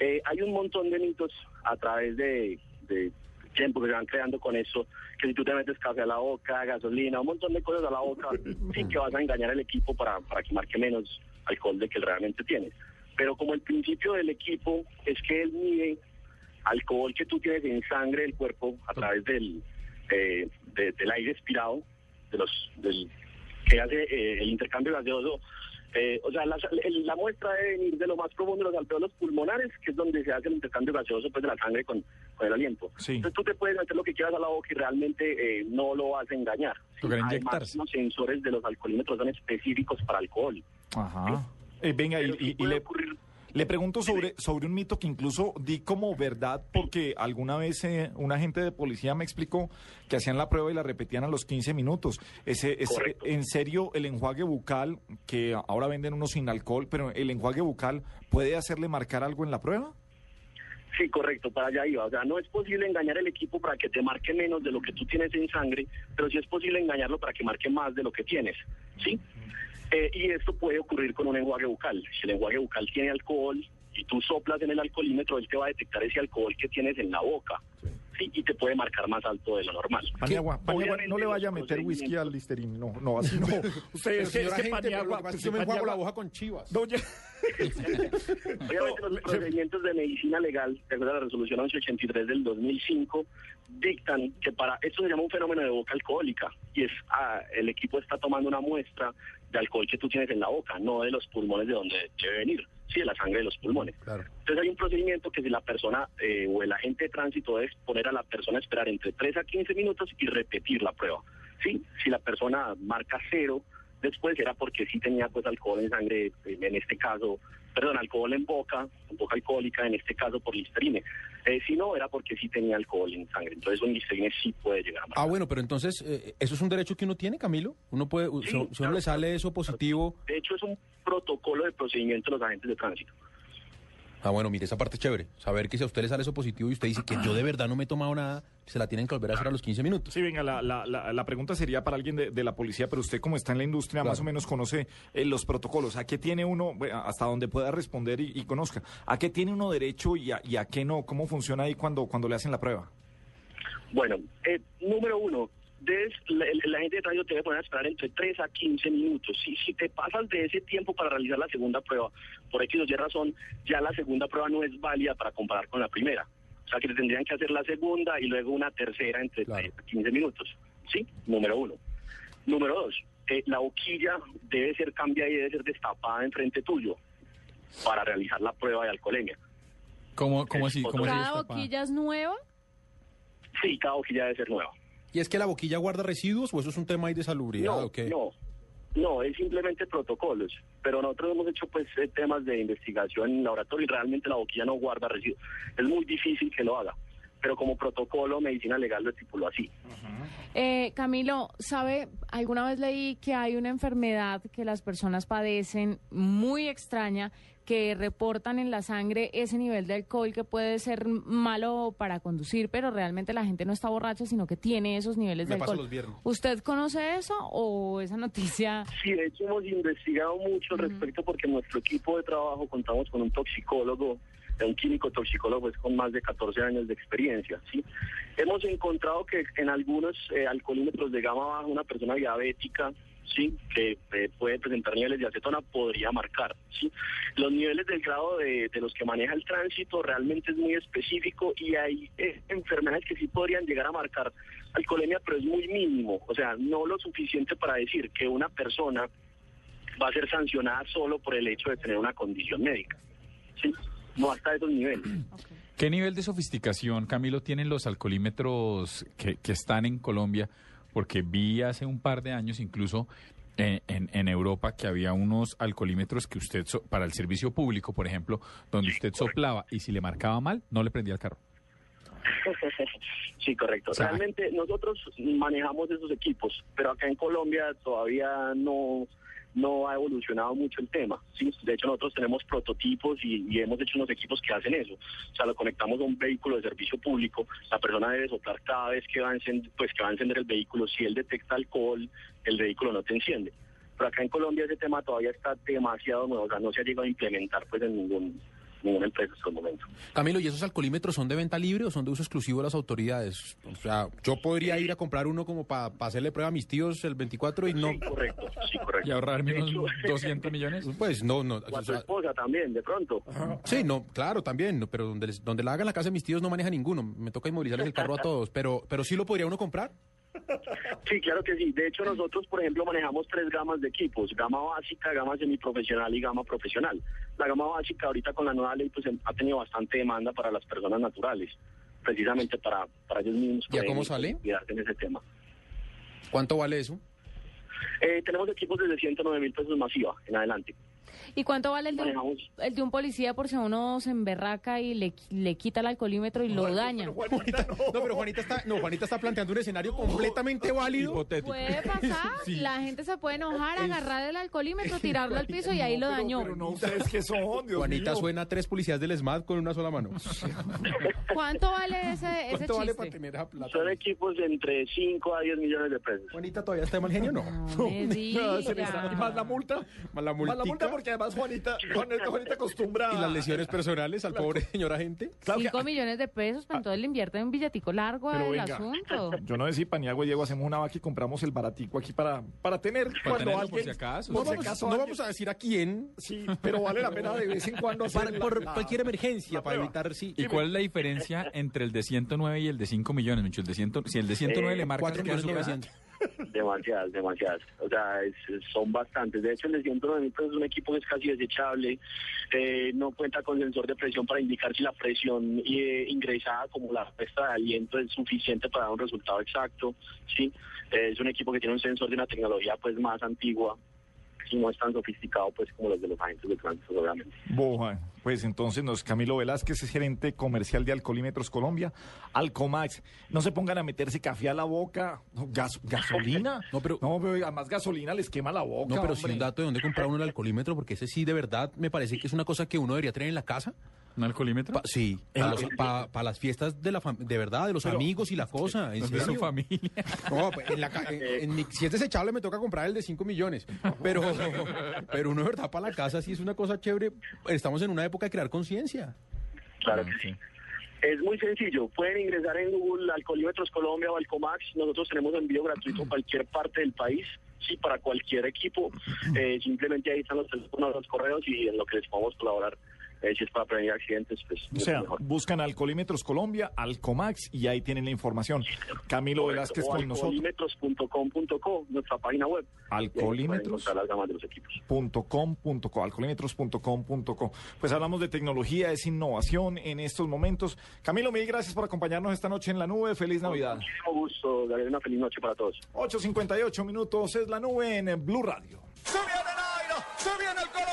Eh, hay un montón de mitos a través de, de tiempo que van creando con eso, que si tú te metes café a la boca, gasolina, un montón de cosas a la boca, sí que vas a engañar al equipo para, para que marque menos alcohol de que realmente tiene. Pero como el principio del equipo es que él mide alcohol que tú tienes en sangre del cuerpo a través del, eh, de- del aire expirado, de los, del, que hace eh, el intercambio gaseoso. Eh, o sea, la, la muestra debe venir de lo más profundo de los alveolos pulmonares, que es donde se hace el intercambio gaseoso pues, de la sangre con, con el aliento. Entonces tú te puedes meter lo que quieras a la boca y realmente eh, no lo vas a engañar. Además, los sensores de los alcoholímetros son específicos para alcohol. Ajá. Eh, venga, y, y- y le, le pregunto sobre, sobre un mito que incluso di como verdad, porque alguna vez eh, un agente de policía me explicó que hacían la prueba y la repetían a los 15 minutos. Ese, es, Correcto. en serio, el enjuague bucal, que ahora venden unos sin alcohol, pero el enjuague bucal, ¿puede hacerle marcar algo en la prueba? Sí, correcto, para allá iba. O sea, no es posible engañar el equipo para que te marque menos de lo que tú tienes en sangre, pero sí es posible engañarlo para que marque más de lo que tienes, ¿sí? Eh, y esto puede ocurrir con un enjuague bucal. Si el enjuague bucal tiene alcohol y tú soplas en el alcoholímetro, él te va a detectar ese alcohol que tienes en la boca. Y te puede marcar más alto de lo normal. Paniagua, Paniagua, no le vaya a meter whisky al Listerine, no, no, así no. Usted es que, es que Paniagua, pues, yo me enjuago la boca con chivas. No, ya- Obviamente los procedimientos de medicina legal, de acuerdo a la resolución 1183 del 2005, dictan que para esto se llama un fenómeno de boca alcohólica y es ah, el equipo está tomando una muestra de alcohol que tú tienes en la boca, no de los pulmones de donde debe venir, sí, de la sangre de los pulmones. Entonces hay un procedimiento que si la persona eh, o el agente de tránsito debe poner a la persona a esperar entre 3 a 15 minutos y repetir la prueba. Sí, si la persona marca cero, después era porque sí tenía pues alcohol en sangre, en este caso, perdón, alcohol en boca, en boca alcohólica, en este caso por listerine. Eh, si no, era porque sí tenía alcohol en sangre. Entonces un listerine sí puede llegar a marcar. Ah, bueno, pero entonces, eh, ¿eso es un derecho que uno tiene, Camilo? Uno puede, si- si a uno le sale eso positivo... De hecho, es un protocolo de procedimiento de los agentes de tránsito. Ah, bueno, mire, esa parte es chévere. Saber que si a usted le sale eso positivo y usted dice que yo de verdad no me he tomado nada, se la tienen que volver a hacer a los 15 minutos. Sí, venga, la, la, la, la pregunta sería para alguien de, de la policía, pero usted como está en la industria, más o menos conoce eh, los protocolos. ¿A qué tiene uno, bueno, hasta donde pueda responder y, y conozca? ¿A qué tiene uno derecho y a, y a qué no? ¿Cómo funciona ahí cuando, cuando le hacen la prueba? Bueno, eh, número uno, debes, la, gente de tránsito te debe poner a esperar entre 3 a 15 minutos. Si, si te pasas de ese tiempo para realizar la segunda prueba, por X o Y razón, ya la segunda prueba no es válida para comparar con la primera. O sea que te tendrían que hacer la segunda y luego una tercera entre 3 a 15 minutos. ¿Sí? Número uno. Número dos, eh, la boquilla debe ser cambiada y debe ser destapada enfrente tuyo para realizar la prueba de alcoholemia. ¿Cómo, cómo así? ¿Cómo así ¿Cada destapada? boquilla es nueva? Sí, cada boquilla debe ser nueva. ¿Y es que la boquilla guarda residuos o eso es un tema ahí de salubridad No, o qué? no, no, es simplemente protocolos. Pero nosotros hemos hecho pues eh, temas de investigación en laboratorio y realmente la boquilla no guarda residuos. Es muy difícil que lo haga. Pero como protocolo medicina legal lo estipuló así. Eh, Camilo, ¿sabe? Alguna vez leí que hay una enfermedad que las personas padecen muy extraña que reportan en la sangre ese nivel de alcohol que puede ser malo para conducir, pero realmente la gente no está borracha, sino que tiene esos niveles de Me alcohol. los viernes. ¿Usted conoce eso o esa noticia? Sí, de hecho hemos investigado mucho al respecto porque en nuestro equipo de trabajo contamos con un toxicólogo, un químico toxicólogo pues, con más de 14 años de experiencia. ¿sí? Hemos encontrado que en algunos eh, alcoholímetros de gama baja una persona diabética sí que eh, puede presentar niveles de acetona podría marcar sí los niveles del grado de, los que maneja el tránsito realmente es muy específico y hay eh, enfermedades que sí podrían llegar a marcar alcoholemia pero es muy mínimo o sea no lo suficiente para decir que una persona va a ser sancionada solo por el hecho de tener una condición médica sí no hasta esos niveles ¿Qué nivel de sofisticación, Camilo, tienen los alcoholímetros que, que están en Colombia? Porque vi hace un par de años incluso en, en- en Europa que había unos alcoholímetros que usted, so- para el servicio público, por ejemplo, donde usted soplaba y si le marcaba mal, no le prendía el carro. Sí, correcto. sea, Realmente nosotros manejamos esos equipos, pero acá en Colombia todavía no no ha evolucionado mucho el tema. De hecho, nosotros tenemos prototipos y, y hemos hecho unos equipos que hacen eso. O sea, lo conectamos a un vehículo de servicio público, la persona debe soplar cada vez que va a encender, pues, que va a encender el vehículo. Si él detecta alcohol, el vehículo no te enciende. Pero acá en Colombia ese tema todavía está demasiado nuevo, o sea, no se ha llegado a implementar pues en ningún, ninguna empresa hasta el momento. Camilo, ¿y esos alcoholímetros son de venta libre o son de uso exclusivo de las autoridades? O sea, yo podría ir a comprar uno como para hacerle prueba a mis tíos el 24 y no... correcto, sí, correcto. ¿Y ahorrarme unos hecho- 200 millones? Pues no, no. O a tu esposa también, de pronto. Sí, no, claro, también, no, pero donde, les- donde la hagan la casa de mis tíos no maneja ninguno. Me toca inmovilizarles el carro a todos, pero, pero sí lo podría uno comprar. Sí, claro que sí. De hecho, nosotros, por ejemplo, manejamos tres gamas de equipos, gama básica, gama semiprofesional y gama profesional. La gama básica ahorita con la nueva ley pues em- ha tenido bastante demanda para las personas naturales, precisamente para, para ellos mismos. ¿Y a poder cómo sale? en ese tema. ¿Cuánto vale eso? Eh, tenemos equipos desde 109 mil pesos masiva en adelante. ¿Y cuánto vale el de, un, el de un policía por si uno se emberraca y le, le quita el alcoholímetro y lo daña? no. pero Juanita está, no, Juanita está planteando un escenario completamente válido. Puede pasar, la gente se puede enojar, agarrar el alcoholímetro, tirarlo al piso y ahí lo dañó. Pero no ustedes qué son, Dios Juanita mío. suena a tres policías del SMAT con una sola mano. ¿Cuánto vale ese, ese ¿Cuánto vale chiste? para tener esa plata? Son equipos de entre 5 a 10 millones de pesos. Juanita todavía está de mal genio, no. No me No, se le está- diga. ¿Y más la multa? Más la Más la multa porque además Juanita, Juanita, Juanita acostumbra... Y las lesiones personales al pobre señor agente. Claro que- Cinco millones de pesos, pero entonces le invierten un billetico largo al asunto. Yo no si Paniagua y Diego hacemos una vaca y compramos el baratico aquí para, para tener cuando tenerlo por si acaso. por No si vamos, acaso no alguien- vamos a decir a quién. Sí, pero vale la pena de vez en cuando hacer Para- la- por la- cualquier emergencia, para prueba. evitar, sí. ¿Y cuál es la diferencia entre el de 109 y el de 5 millones, Micho? El de 100, si el de 109 Eh, le marca Cuatro el millones caso, novecientos. Demasiadas, demasiadas. O sea, es- son bastantes. De hecho, el de 109 mil pesos es un equipo que es casi desechable. Eh, no cuenta con sensor de presión para indicar si la presión eh, ingresada como la puesta de aliento es suficiente para dar un resultado exacto. Sí, Eh, es un equipo que tiene un sensor de una tecnología pues más antigua y no es tan sofisticado pues como los de los agentes de tránsito, obviamente. Boja. Pues entonces nos Camilo Velázquez es gerente comercial de Alcolímetros Colombia, Alcomax. No se pongan a meterse café a la boca, no, gas- gasolina. No, pero- no, pero además gasolina les quema la boca. No, pero si hombre. un dato de dónde comprar uno el alcoholímetro, porque ese sí de verdad me parece que es una cosa que uno debería tener en la casa. ¿Un alcoholímetro? Pa- sí, para, los- pa- pa las fiestas de la de verdad, de los amigos y la cosa. ¿en ¿Dónde es su familia? No, pues, en la ca- en- en mi- si es desechable me toca comprar el de 5 millones. Pero, pero uno de verdad para la casa sí es una cosa chévere. Estamos en una época de crear conciencia. Claro que sí. Es muy sencillo. Pueden ingresar en Google Alcoholímetros Colombia o Alcomax. Nosotros tenemos envío gratuito a cualquier parte del país. Sí, para cualquier equipo. Eh, simplemente ahí están los teléfonos, los correos y en lo que les podemos colaborar. Es para prevenir accidentes, pues O sea, mejor. buscan Alcolímetros Colombia, Alcomax y ahí tienen la información. Camilo Velázquez o con nosotros. alcoholímetros.com.co, nuestra página web. Encontrar las gamas de los equipos. .com.co, alcoholímetros.com.co. Pues hablamos de tecnología, es innovación en estos momentos. Camilo, mil gracias por acompañarnos esta noche en la nube. Feliz Navidad. Muchísimo gusto, Gabriel. Una feliz noche para todos. 8.58 minutos es la nube en Blue Radio. Se viene Nairo, se viene el colombiano.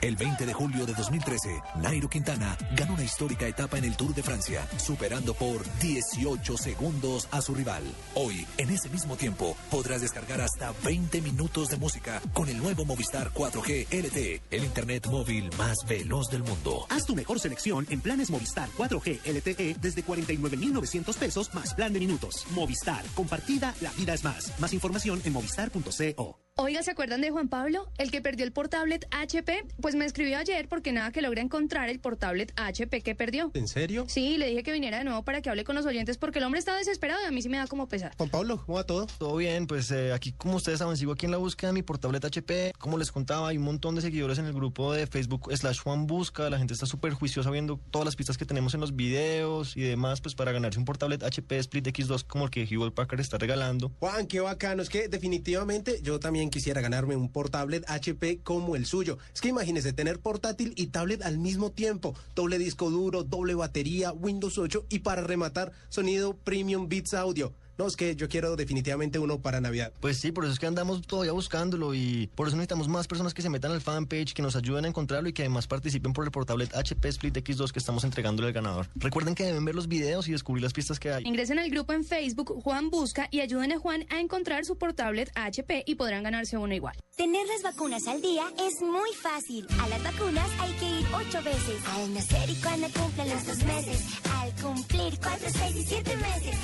El 20 de julio de 2013, Nairo Quintana ganó una histórica etapa en el Tour de Francia, superando por 18 segundos a su rival. Hoy, en ese mismo tiempo, podrás descargar hasta 20 minutos de música con el nuevo Movistar 4G LTE, el internet móvil más veloz del mundo. Haz tu mejor selección en planes Movistar 4G LTE desde 49,900 pesos más plan de minutos. Movistar, compartida, la vida es más. Más información en movistar.co. Oiga, ¿se acuerdan de Juan Pablo? El que perdió el portablet HP. Pues me escribió ayer porque nada que logra encontrar el portablet HP que perdió. ¿En serio? Sí, le dije que viniera de nuevo para que hable con los oyentes porque el hombre está desesperado y a mí sí me da como pesar. Juan Pablo, ¿cómo va todo? Todo bien, pues eh, aquí como ustedes saben, sigo aquí en la búsqueda de mi portablet HP. Como les contaba, hay un montón de seguidores en el grupo de Facebook slash Juan Busca. La gente está súper juiciosa viendo todas las pistas que tenemos en los videos y demás, pues para ganarse un portablet HP Split X2 como el que Hewlett Packard está regalando. Juan, qué bacano. Es que definitivamente yo también quisiera ganarme un portablet HP como el suyo. Es que imagínese tener portátil y tablet al mismo tiempo. Doble disco duro, doble batería, Windows 8 y para rematar, sonido Premium Beats Audio. No, es que yo quiero definitivamente uno para Navidad. Pues sí, por eso es que andamos todavía buscándolo y por eso necesitamos más personas que se metan al fanpage, que nos ayuden a encontrarlo y que además participen por el portablet HP Split X2 que estamos entregándole al ganador. Recuerden que deben ver los videos y descubrir las pistas que hay. Ingresen al grupo en Facebook Juan Busca y ayuden a Juan a encontrar su portablet HP y podrán ganarse uno igual. Tener las vacunas al día es muy fácil. A las vacunas hay que ir ocho veces. Al nacer y cuando cumplen los dos meses. Al cumplir cuatro, seis y siete meses.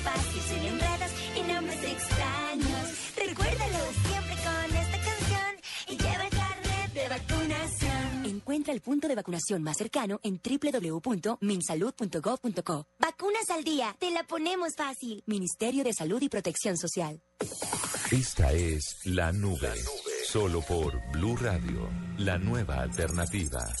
Fácil, sin enredos y nombres extraños. Recuérdalo siempre con esta canción y lleva el carnet de vacunación. Encuentra el punto de vacunación más cercano en www.minsalud.gov.co. Vacunas al día, te la ponemos fácil. Ministerio de Salud y Protección Social. Esta es La Nube. Solo por Blue Radio, la nueva alternativa.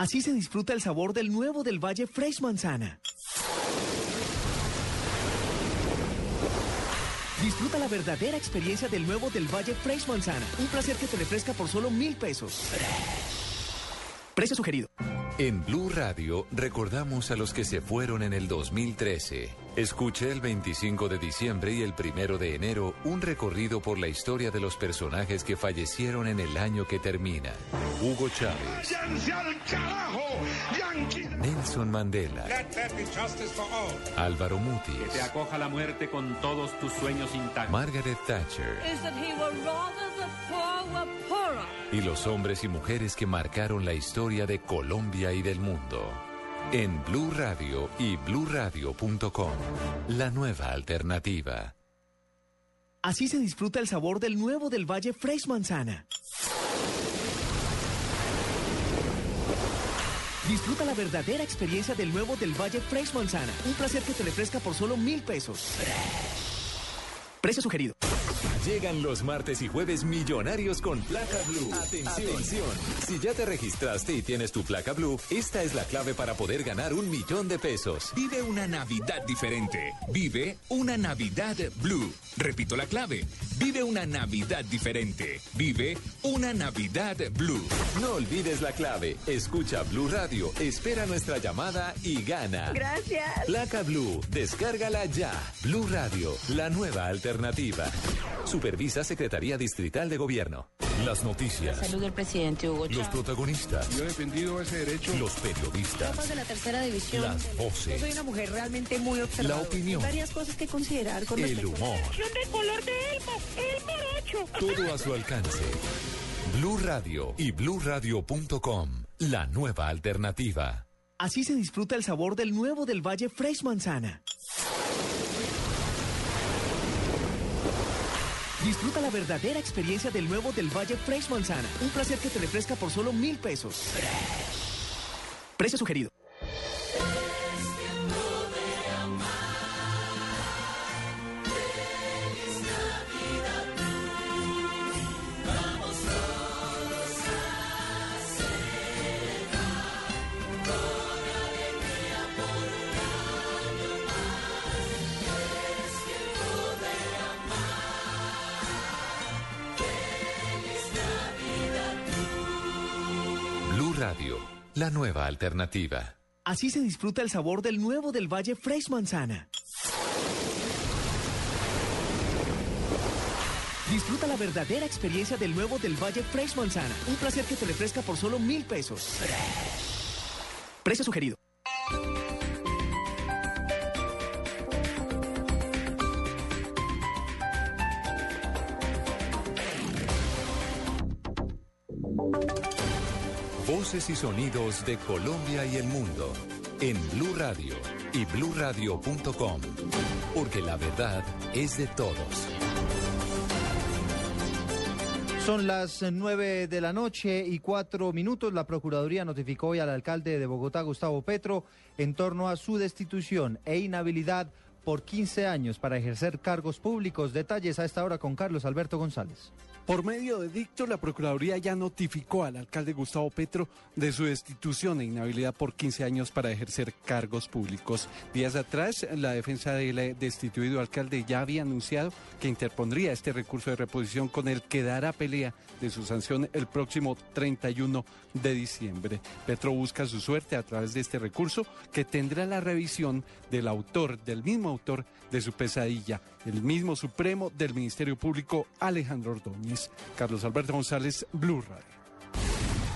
Así se disfruta el sabor del nuevo del Valle Fresh Manzana. Disfruta la verdadera experiencia del nuevo del Valle Fresh Manzana. Un placer que te refresca por solo mil pesos. Precio sugerido. En Blue Radio recordamos a los que se fueron en el 2013. Escuche el 25 de diciembre y el 1 de enero un recorrido por la historia de los personajes que fallecieron en el año que termina. Hugo Chávez, Nelson Mandela, Álvaro Mutis, Que te acoja la muerte con todos tus sueños intactos. Margaret Thatcher Is that he were rather the poor were poorer. y los hombres y mujeres que marcaron la historia de Colombia y del mundo. En Blue Radio y bluradio.com, la nueva alternativa. Así se disfruta el sabor del nuevo del Valle Fresh Manzana. Disfruta la verdadera experiencia del nuevo del Valle Fresh Manzana. Un placer que te refresca por solo mil pesos. Precio sugerido. Llegan los martes y jueves millonarios con placa blue. Atención. Si ya te registraste y tienes tu placa blue, esta es la clave para poder ganar un millón de pesos. Vive una Navidad diferente. Vive una Navidad Blue. Repito la clave. Vive una Navidad diferente. Vive una Navidad Blue. No olvides la clave. Escucha Blue Radio, espera nuestra llamada y gana. Gracias. Placa Blue, descárgala ya. Blue Radio, la nueva alternativa. Supervisa Secretaría Distrital de Gobierno. Las noticias. Salud del presidente Hugo Los protagonistas. Yo he defendido ese derecho. Los periodistas. de la tercera división. Las voces. Yo soy una mujer realmente muy observadora. La opinión. Varias cosas que considerar con El humor. de color de elmo, el morocho. Todo a su alcance. Blue Radio y bluradio.com. La nueva alternativa. Así se disfruta el sabor del nuevo del Valle Fresh Manzana. Disfruta la verdadera experiencia del nuevo del Valle Fresh Manzana. Un placer que te refresca por solo mil pesos. Precio sugerido. La nueva alternativa. Así se disfruta el sabor del nuevo del Valle Fresh Manzana. Disfruta la verdadera experiencia del nuevo del Valle Fresh Manzana. Un placer que te refresca por solo mil pesos. Precio sugerido. Y sonidos de Colombia y el mundo en Blue Radio y bluradio.com, porque la verdad es de todos. Son las nueve de la noche y cuatro minutos. La Procuraduría notificó hoy al alcalde de Bogotá, Gustavo Petro, en torno a su destitución e inhabilidad por 15 años para ejercer cargos públicos. Detalles a esta hora con Carlos Alberto González. Por medio de dicto, la Procuraduría ya notificó al alcalde Gustavo Petro de su destitución e inhabilidad por 15 años para ejercer cargos públicos. Días atrás, la defensa del destituido alcalde ya había anunciado que interpondría este recurso de reposición con el que dará pelea de su sanción el próximo 31 de diciembre. Petro busca su suerte a través de este recurso que tendrá la revisión del autor, del mismo autor de su pesadilla, el mismo Supremo del Ministerio Público, Alejandro Ordóñez. Carlos Alberto González, Blue Radio.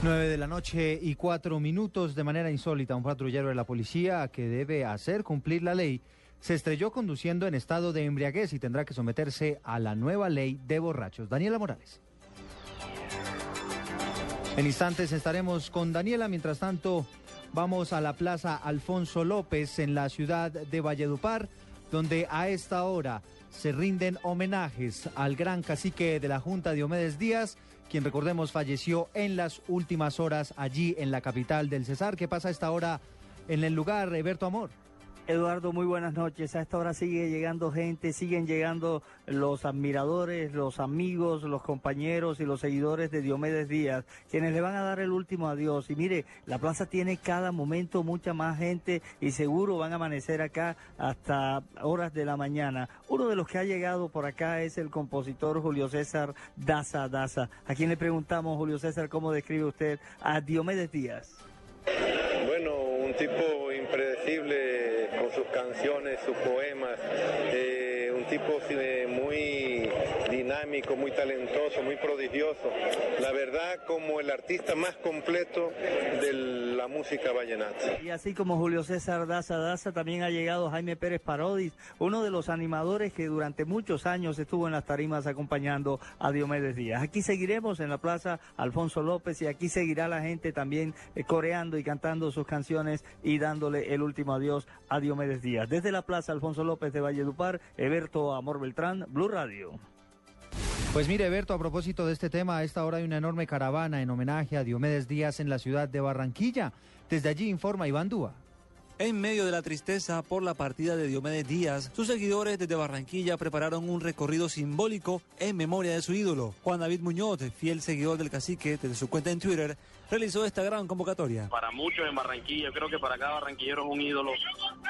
9 de la noche y cuatro minutos de manera insólita. Un patrullero de la policía que debe hacer cumplir la ley se estrelló conduciendo en estado de embriaguez y tendrá que someterse a la nueva ley de borrachos. Daniela Morales. En instantes estaremos con Daniela. Mientras tanto, vamos a la Plaza Alfonso López en la ciudad de Valledupar, donde a esta hora se rinden homenajes al gran cacique de la Junta Diomedes Díaz, quien recordemos falleció en las últimas horas allí en la capital del Cesar. ¿Qué pasa a esta hora en el lugar, Eberto Amor? Eduardo, muy buenas noches. A esta hora sigue llegando gente, siguen llegando los admiradores, los amigos, los compañeros y los seguidores de Diomedes Díaz, quienes le van a dar el último adiós. Y mire, la plaza tiene cada momento mucha más gente y seguro van a amanecer acá hasta horas de la mañana. Uno de los que ha llegado por acá es el compositor Julio César Daza Daza, a quien le preguntamos, Julio César, ¿cómo describe usted a Diomedes Díaz? Bueno, un tipo impredecible con sus canciones, sus poemas, eh, un tipo muy dinámico, muy talentoso, muy prodigioso. La verdad, como el artista más completo de la música vallenata. Y así como Julio César Daza Daza, también ha llegado Jaime Pérez Parodis, uno de los animadores que durante muchos años estuvo en las tarimas acompañando a Diomedes Díaz. Aquí seguiremos en la Plaza Alfonso López y aquí seguirá la gente también eh, coreando y cantando sus canciones y dándole el último adiós a Diomedes Díaz. Desde la Plaza Alfonso López de Valledupar, Eberto Amor Beltrán, Blue Radio. Pues mire, Berto, a propósito de este tema, a esta hora hay una enorme caravana en homenaje a Diomedes Díaz en la ciudad de Barranquilla. Desde allí informa Iván Dúa. En medio de la tristeza por la partida de Diomedes Díaz, sus seguidores desde Barranquilla prepararon un recorrido simbólico en memoria de su ídolo. Juan David Muñoz, fiel seguidor del cacique, desde su cuenta en Twitter, realizó esta gran convocatoria. Para muchos en Barranquilla, creo que para cada barranquillero es un ídolo.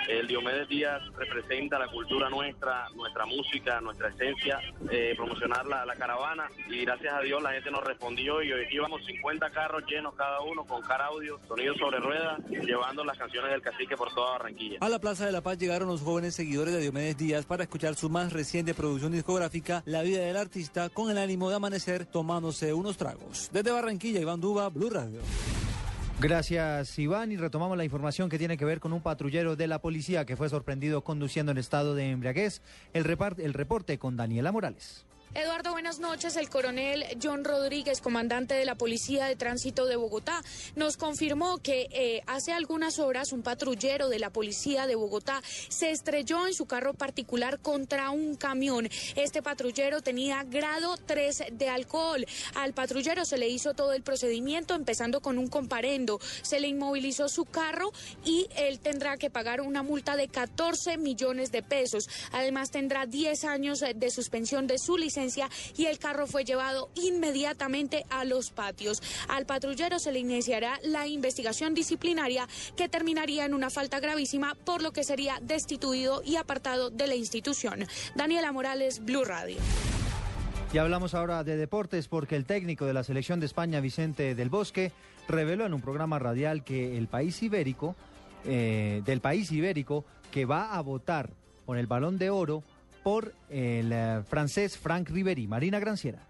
El Diomedes Díaz representa la cultura nuestra, nuestra música, nuestra esencia, eh, promocionar la, la caravana y gracias a Dios la gente nos respondió y hoy íbamos 50 carros llenos cada uno con car audio, sonido sobre ruedas, llevando las canciones del cacique por toda Barranquilla. A la Plaza de la Paz llegaron los jóvenes seguidores de Diomedes Díaz para escuchar su más reciente producción discográfica, La vida del artista, con el ánimo de amanecer tomándose unos tragos. Desde Barranquilla, Iván Duba, Blue Radio. Gracias, Iván. Y retomamos la información que tiene que ver con un patrullero de la policía que fue sorprendido conduciendo en estado de embriaguez. El, el reporte con Daniela Morales. Eduardo, buenas noches. El coronel John Rodríguez, comandante de la Policía de Tránsito de Bogotá, nos confirmó que eh, hace algunas horas un patrullero de la Policía de Bogotá se estrelló en su carro particular contra un camión. Este patrullero tenía grado 3 de alcohol. Al patrullero se le hizo todo el procedimiento, empezando con un comparendo. Se le inmovilizó su carro y él tendrá que pagar una multa de 14 millones de pesos. Además, tendrá 10 años de suspensión de su licencia y el carro fue llevado inmediatamente a los patios. Al patrullero se le iniciará la investigación disciplinaria que terminaría en una falta gravísima, por lo que sería destituido y apartado de la institución. Daniela Morales, Blue Radio. Y hablamos ahora de deportes porque el técnico de la selección de España, Vicente del Bosque, reveló en un programa radial que el país ibérico, eh, del país ibérico, que va a votar con el balón de oro por el eh, francés Frank Riveri. Marina Granciera.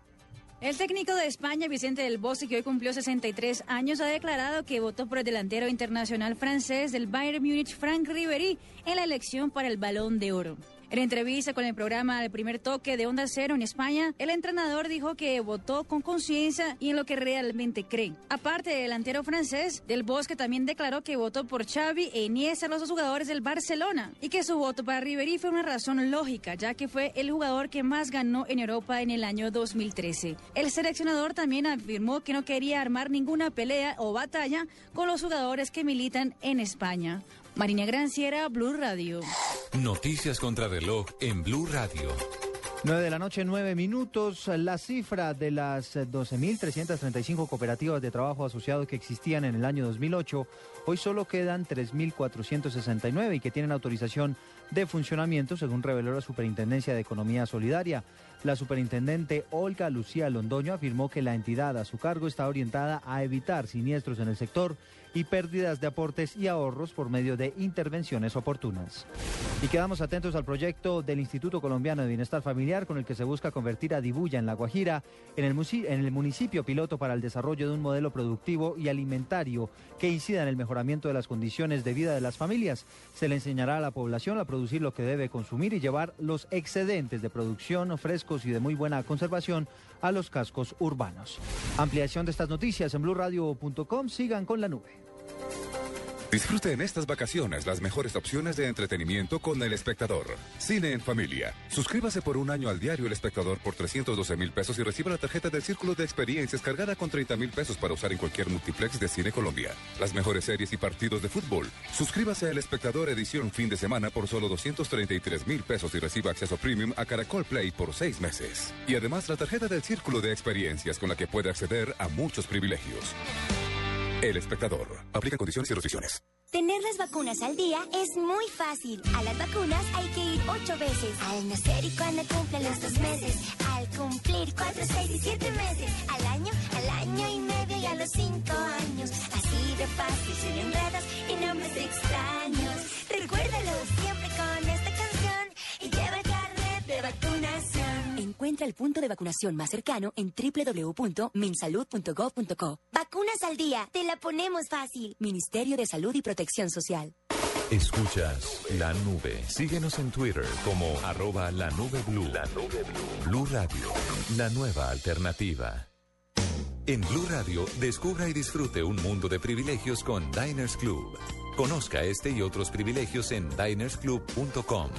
El técnico de España, Vicente del Bosque, que hoy cumplió 63 años, ha declarado que votó por el delantero internacional francés del Bayern Múnich, Frank Riveri, en la elección para el Balón de Oro. En entrevista con el programa El Primer Toque de Onda Cero en España, el entrenador dijo que votó con conciencia y en lo que realmente cree. Aparte del delantero francés, Del Bosque también declaró que votó por Xavi e Iniesta, los dos jugadores del Barcelona, y que su voto para Ribery fue una razón lógica, ya que fue el jugador que más ganó en Europa en el año 2013. El seleccionador también afirmó que no quería armar ninguna pelea o batalla con los jugadores que militan en España. Marina Granciera, Blue Radio. Noticias contra reloj en Blue Radio. 9 de la noche, 9 minutos. La cifra de las 12.335 cooperativas de trabajo asociados que existían en el año 2008, hoy solo quedan 3.469 y que tienen autorización de funcionamiento, según reveló la Superintendencia de Economía Solidaria. La superintendente Olga Lucía Londoño afirmó que la entidad a su cargo está orientada a evitar siniestros en el sector y pérdidas de aportes y ahorros por medio de intervenciones oportunas. Y quedamos atentos al proyecto del Instituto Colombiano de Bienestar Familiar con el que se busca convertir a Dibuya en La Guajira en el, en el municipio piloto para el desarrollo de un modelo productivo y alimentario que incida en el mejoramiento de las condiciones de vida de las familias. Se le enseñará a la población a producir lo que debe consumir y llevar los excedentes de producción frescos y de muy buena conservación a los cascos urbanos. Ampliación de estas noticias en blurradio.com. Sigan con la nube. Disfrute en estas vacaciones las mejores opciones de entretenimiento con El Espectador. Cine en familia. Suscríbase por un año al diario El Espectador por 312 mil pesos y reciba la tarjeta del Círculo de Experiencias cargada con 30 mil pesos para usar en cualquier multiplex de Cine Colombia. Las mejores series y partidos de fútbol. Suscríbase a El Espectador edición fin de semana por solo 233 mil pesos y reciba acceso premium a Caracol Play por seis meses. Y además la tarjeta del Círculo de Experiencias con la que puede acceder a muchos privilegios. El Espectador. Aplica condiciones y restricciones. Tener las vacunas al día es muy fácil. A las vacunas hay que ir ocho veces. Al nacer y cuando cumplen los dos meses. Al cumplir cuatro, seis y siete meses. Al año, al año y medio y a los cinco años. Así de fácil, sin enredos y Encuentra el punto de vacunación más cercano en www.minsalud.gov.co. Vacunas al día, te la ponemos fácil. Ministerio de Salud y Protección Social. Escuchas la nube. Síguenos en Twitter como arroba la nube blue. La nube blue. Blue Radio, la nueva alternativa. En Blue Radio, descubra y disfrute un mundo de privilegios con Diners Club. Conozca este y otros privilegios en dinersclub.com.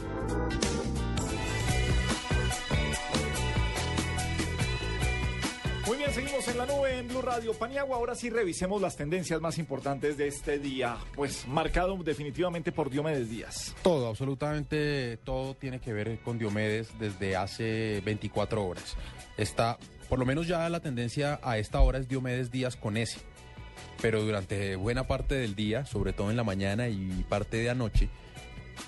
seguimos en la nube en Blue Radio Paniagua. Ahora sí revisemos las tendencias más importantes de este día, pues marcado definitivamente por Diomedes Díaz. Todo, absolutamente todo tiene que ver con Diomedes desde hace 24 horas. Está, por lo menos ya la tendencia a esta hora es Diomedes Díaz con S. Pero durante buena parte del día, sobre todo en la mañana y parte de anoche,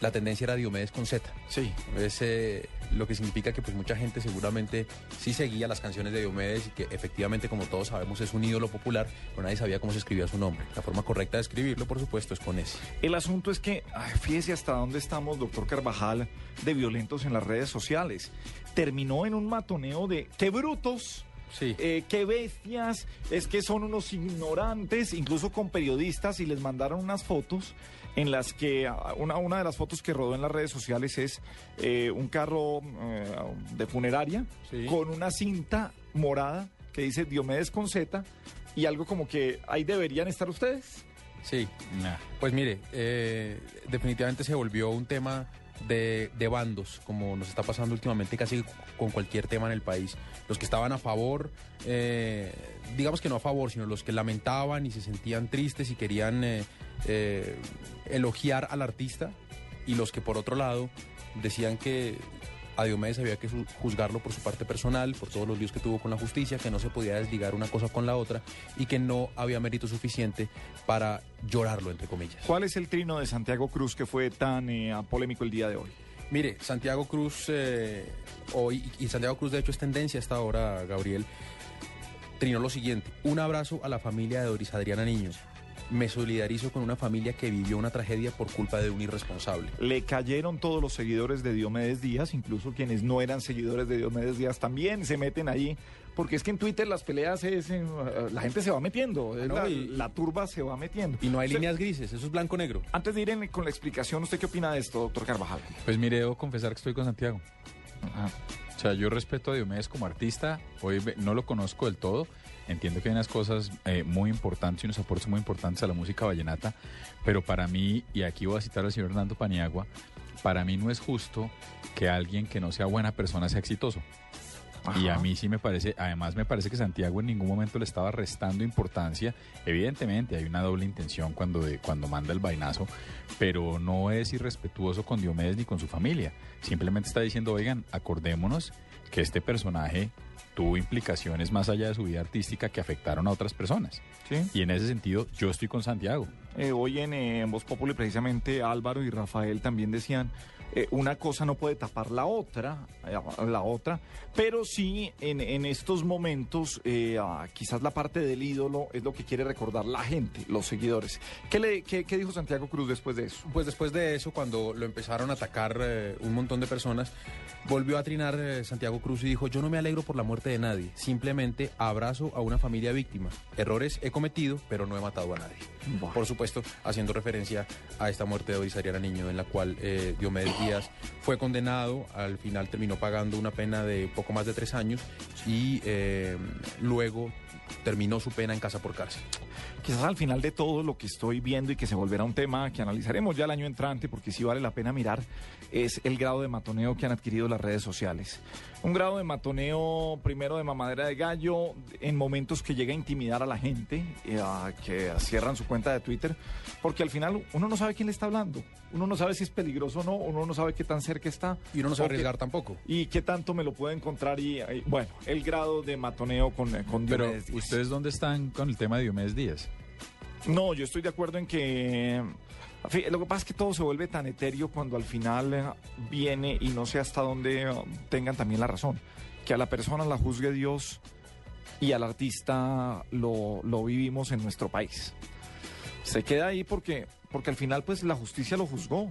la tendencia era Diomedes con Z. Sí. Es eh, lo que significa que pues mucha gente seguramente sí seguía las canciones de Diomedes y que efectivamente, como todos sabemos, es un ídolo popular, pero nadie sabía cómo se escribía su nombre. La forma correcta de escribirlo, por supuesto, es con S. El asunto es que, ay, fíjese hasta dónde estamos, doctor Carvajal, de violentos en las redes sociales. Terminó en un matoneo de qué brutos. eh, qué bestias, es que son unos ignorantes, incluso con periodistas, y les mandaron unas fotos en las que una, una de las fotos que rodó en las redes sociales es eh, un carro eh, de funeraria con una cinta morada que dice Diomedes con Z y algo como que ahí deberían estar ustedes. Sí, pues mire, eh, definitivamente se volvió un tema de, de bandos, como nos está pasando últimamente casi con cualquier tema en el país. Los que estaban a favor, eh, digamos que no a favor, sino los que lamentaban y se sentían tristes y querían eh, eh, elogiar al artista, y los que por otro lado decían que a Diomedes había que juzgarlo por su parte personal, por todos los líos que tuvo con la justicia, que no se podía desligar una cosa con la otra y que no había mérito suficiente para llorarlo, entre comillas. ¿Cuál es el trino de Santiago Cruz que fue tan eh, polémico el día de hoy? Mire, Santiago Cruz, eh, hoy, y Santiago Cruz de hecho es tendencia hasta ahora, Gabriel, trinó lo siguiente, un abrazo a la familia de Doris Adriana Niño. Me solidarizo con una familia que vivió una tragedia por culpa de un irresponsable. Le cayeron todos los seguidores de Diomedes Díaz, incluso quienes no eran seguidores de Diomedes Díaz también se meten ahí, porque es que en Twitter las peleas es, en- eh, la gente se va metiendo, no, la, y- la turba se va metiendo. Y no hay líneas grises, eso es blanco-negro. Antes de ir en- con la explicación, ¿usted qué opina de esto, doctor Carvajal? Pues mire, debo confesar que estoy con Santiago. O sea, yo respeto a Diomedes como artista, hoy no lo conozco del todo, entiendo que hay unas cosas eh, muy importantes y unos aportes muy importantes a la música vallenata, pero para mí, y aquí voy a citar al señor Hernando Paniagua, para mí no es justo que alguien que no sea buena persona sea exitoso. Y a mí sí me parece, además me parece que Santiago en ningún momento le estaba restando importancia. Evidentemente hay una doble intención cuando, de- cuando manda el vainazo, pero no es irrespetuoso con Diomedes ni con su familia. Simplemente está diciendo, oigan, acordémonos que este personaje tuvo implicaciones más allá de su vida artística que afectaron a otras personas. Y en ese sentido, yo estoy con Santiago. Eh, hoy en, eh, en Voz Populi precisamente Álvaro y Rafael también decían eh, una cosa no puede tapar la otra, eh, la otra, pero sí en, en estos momentos eh, ah, quizás la parte del ídolo es lo que quiere recordar la gente, los seguidores. ¿Qué, le, qué, qué dijo Santiago Cruz después de eso? Pues después de eso, cuando lo empezaron a atacar eh, un montón de personas, volvió a trinar Santiago Cruz y dijo, yo no me alegro por la muerte de nadie, simplemente abrazo a una familia víctima. Errores he cometido, pero no he matado a nadie. Por supuesto, haciendo referencia a esta muerte de Doris Ariana Niño, en la cual eh, Díaz fue condenado, al final terminó pagando una pena de poco más de tres años y eh, luego terminó su pena en casa por cárcel. Quizás al final de todo lo que estoy viendo y que se volverá un tema que analizaremos ya el año entrante, porque sí vale la pena mirar, es el grado de matoneo que han adquirido las redes sociales. Un grado de matoneo, primero de mamadera de gallo, en momentos que llega a intimidar a la gente, eh, que cierran su cuenta de Twitter, porque al final uno no sabe quién le está hablando, uno no sabe si es peligroso o no, uno no sabe qué tan cerca está. Y uno no qué- arriesgar tampoco. Y qué tanto me lo puede encontrar y, y, bueno, el grado de matoneo con, con Pero, Diomedes Díaz. ¿ustedes dónde están con el tema de Diomedes Díaz? No, yo estoy de acuerdo en que... Lo que pasa es que todo se vuelve tan etéreo cuando al final eh, viene y no sé hasta dónde eh, tengan también la razón. Que a la persona la juzgue Dios y al artista lo, lo vivimos en nuestro país. Se queda ahí porque, porque al final pues la justicia lo juzgó.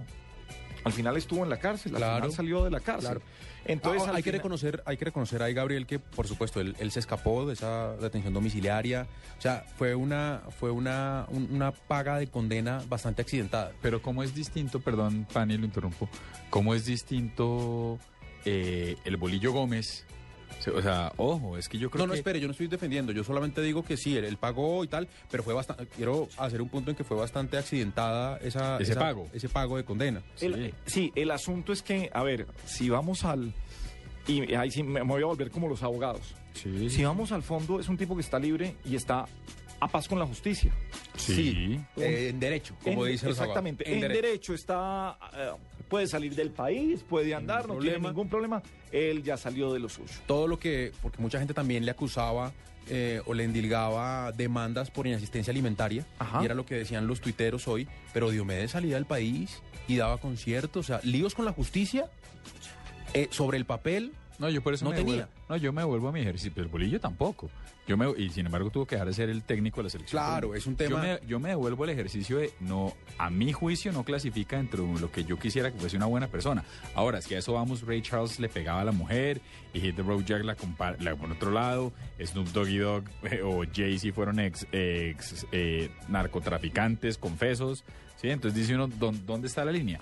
Al final estuvo en la cárcel, al Claro. final salió de la cárcel. Claro. Entonces Ah, hay que reconocer, hay que reconocer ahí, Gabriel, que por supuesto él, él se escapó de esa detención domiciliaria. O sea, fue una, fue una, un- una paga de condena bastante accidentada. Pero cómo es distinto, perdón, Pani, lo interrumpo, cómo es distinto eh, el Bolillo Gómez. O sea, ojo, es que yo creo No, no, que... espere, yo no estoy defendiendo, yo solamente digo que sí, él, él pagó y tal, pero fue bastante, quiero hacer un punto en que fue bastante accidentada esa, Ese esa- pago. ese pago de condena. El- sí, el asunto es que, a ver, si vamos al... Y ahí sí me me voy a volver como los abogados. Si vamos al fondo, es un tipo que está libre y está a paz con la justicia. Sí, eh, en derecho, como En- dicen los abogados. Exactamente. En En, derecho. derecho. está... eh, puede salir del país, puede andar, no tiene ningún problema. Él ya salió de lo suyo. todo lo que, porque mucha gente también le acusaba eh, o le endilgaba demandas por inasistencia alimentaria, Ajá. y era lo que decían los tuiteros hoy, pero Diomedes salía del país y daba conciertos, o sea, líos con la justicia eh, sobre el papel. No, yo por eso no me tenía. devuelvo. No, yo me devuelvo a mi ejercicio, pero el bolillo tampoco. Yo me, y sin embargo tuvo que dejar de ser el técnico de la selección. Claro, es un tema- Yo me, yo me devuelvo el ejercicio de no, a mi juicio no clasifica dentro de lo que yo quisiera que fuese una buena persona. Ahora, si a eso vamos, Ray Charles le pegaba a la mujer y Hit the Road Jack la, la por otro lado, Snoop Doggy Dogg eh, o Jay-Z fueron ex, ex, eh, narcotraficantes, confesos. ¿sí? Entonces dice uno, ¿dó- ¿dónde está la línea?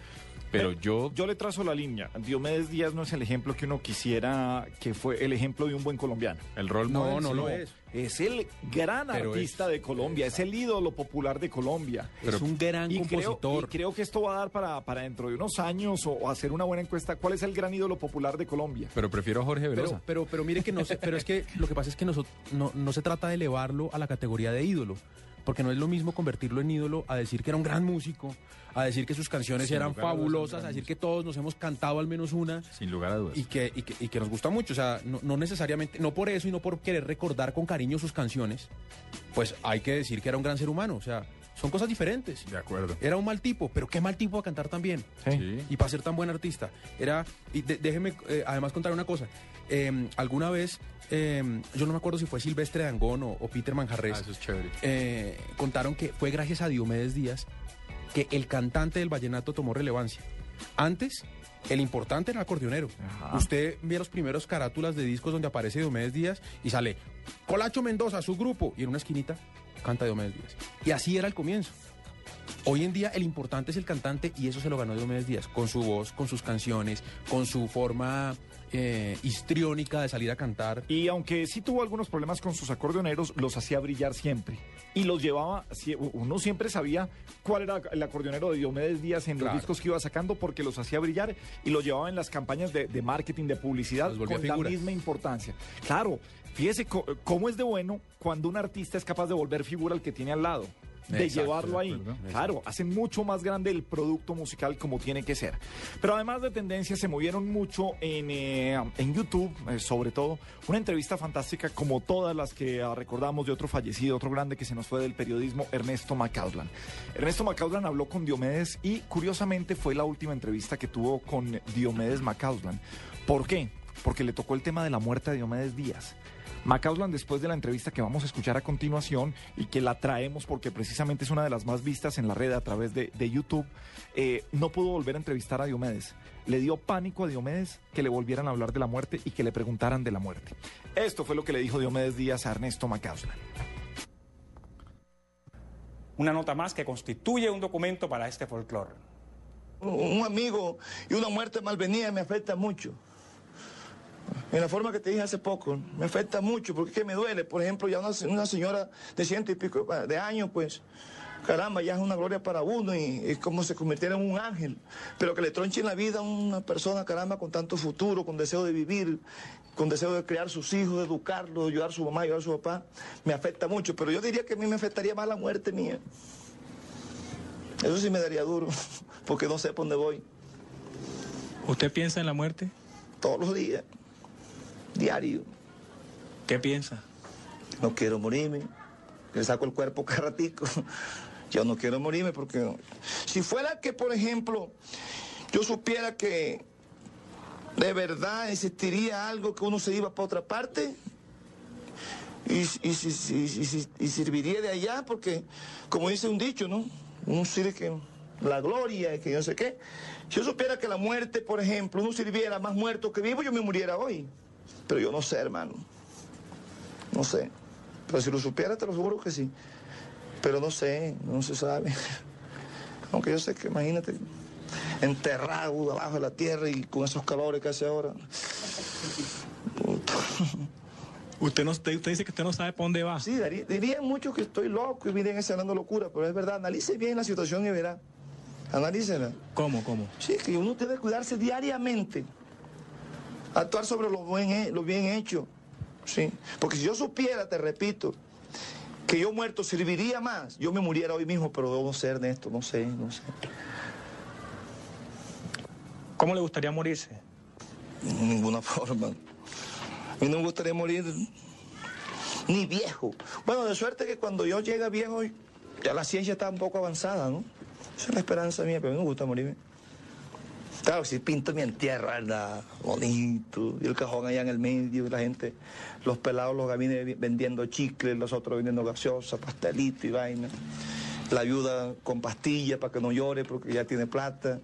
Pero Eh, yo Yo le trazo la línea. Diomedes Díaz no es el ejemplo que uno quisiera que fue el ejemplo de un buen colombiano. El rol No, model, no lo es. Es el gran Pero artista de Colombia, es el ídolo popular de Colombia. es un gran y compositor. Creo, y creo que esto va a dar para, para dentro de unos años o, o hacer una buena encuesta. ¿Cuál es el gran ídolo popular de Colombia? pero prefiero a Jorge Velosa. Pero, pero, pero mire que no se, pero es que lo que pasa es que noso- no, no se trata de elevarlo a la categoría de ídolo. Porque no es lo mismo convertirlo en ídolo a decir que era un gran músico, a decir que sus canciones Sin eran a fabulosas, a gran decir que todos nos hemos cantado al menos una. Sin lugar a dudas. Y que, y que, y que nos gusta mucho. O sea, no, no necesariamente, no por eso y no por querer recordar con cariño sus canciones, pues hay que decir que era un gran ser humano. O sea, son cosas diferentes. De acuerdo. Era un mal tipo, pero qué mal tipo a cantar tan bien. Sí. Y para ser tan buen artista. Era, y de- déjeme eh, además contar una cosa. Eh, alguna vez, eh, yo no me acuerdo si fue Silvestre Dangón o, o Peter Manjarres. Ah, eso es chévere. eh, contaron que fue gracias a Diomedes Díaz que el cantante del vallenato tomó relevancia. Antes, el importante era el acordeonero. Usted ve los primeros carátulas de discos donde aparece Diomedes Díaz y sale Colacho Mendoza, su grupo, y en una esquinita canta Diomedes Díaz. Y así era el comienzo. Hoy en día el importante es el cantante y eso se lo ganó Diomedes Díaz, con su voz, con sus canciones, con su forma eh, histriónica de salir a cantar. Y aunque sí tuvo algunos problemas con sus acordeoneros, los hacía brillar siempre. Y los llevaba, uno siempre sabía cuál era el acordeonero de Diomedes Díaz en Claro. los discos que iba sacando porque los hacía brillar y los llevaba en las campañas de, de marketing, de publicidad, con la figuras. misma importancia. Claro, fíjese cómo es de bueno cuando un artista es capaz de volver figura al que tiene al lado. De Exacto, llevarlo de ahí. acuerdo. Claro, hacen mucho más grande el producto musical como tiene que ser. Pero además de tendencias, se movieron mucho en, eh, en YouTube, eh, sobre todo. Una entrevista fantástica como todas las que ah, recordamos de otro fallecido, otro grande que se nos fue del periodismo, Ernesto Macauslan. Ernesto Macauslan habló con Diomedes y curiosamente fue la última entrevista que tuvo con Diomedes Macauslan. ¿Por qué? Porque le tocó el tema de la muerte de Diomedes Díaz. Macauslan, después de la entrevista que vamos a escuchar a continuación y que la traemos porque precisamente es una de las más vistas en la red a través de, de YouTube, eh, no pudo volver a entrevistar a Diomedes. Le dio pánico a Diomedes que le volvieran a hablar de la muerte y que le preguntaran de la muerte. Esto fue lo que le dijo Diomedes Díaz a Ernesto Macauslan. Una nota más que constituye un documento para este folclore. un amigo y una muerte malvenida me afecta mucho. En la forma que te dije hace poco, me afecta mucho porque es que me duele. Por ejemplo, ya una, una señora de ciento y pico de años, pues, caramba, ya es una gloria para uno y es como se convirtiera en un ángel. Pero que le tronche en la vida a una persona, caramba, con tanto futuro, con deseo de vivir, con deseo de criar sus hijos, de educarlos, de ayudar a su mamá, ayudar a su papá, me afecta mucho. Pero yo diría que a mí me afectaría más la muerte mía. Eso sí me daría duro, porque no sé por dónde voy. ¿Usted piensa en la muerte? Todos los días, diario. ¿Qué piensa? No quiero morirme, le saco el cuerpo cada ratico. Yo no quiero morirme porque si fuera que, por ejemplo, yo supiera que de verdad existiría algo que uno se iba para otra parte y, y, y y serviría de allá, porque como dice un dicho, ¿no? Uno sirve que la gloria, que yo no sé qué. Si yo supiera que la muerte, por ejemplo, uno sirviera más muerto que vivo, yo me muriera hoy. Pero yo no sé, hermano. No sé. Pero si lo supiera, te lo juro que sí. Pero no sé, no se sabe. Aunque yo sé que, imagínate, enterrado abajo de la tierra y con esos calores que hace ahora. Usted, no, usted, usted dice que usted no sabe para dónde va. Sí, daría- dirían muchos que estoy loco y miren ese hablando locura, pero es verdad, analice bien la situación y verá. Analícela. ¿Cómo, cómo? Sí, que uno debe cuidarse diariamente. Actuar sobre lo, buen, he- lo bien hecho. Sí. Porque si yo supiera, te repito, que yo muerto serviría más, yo me muriera hoy mismo, pero debo ser de esto, no sé, no sé. ¿Cómo le gustaría morirse? De ninguna forma. A mí no me gustaría morir ni viejo. Bueno, de suerte que cuando yo llegue viejo, ya la ciencia está un poco avanzada, ¿no? Esa es la esperanza mía, pero a mí me gusta morirme. Claro, si pinto mi entierro, ¿verdad? Bonito. Y el cajón allá en el medio, y la gente, los pelados, los gamines vendiendo chicles, los otros vendiendo gaseosa, pastelito y vaina. La ayuda con pastillas para que no llore porque ya tiene plata.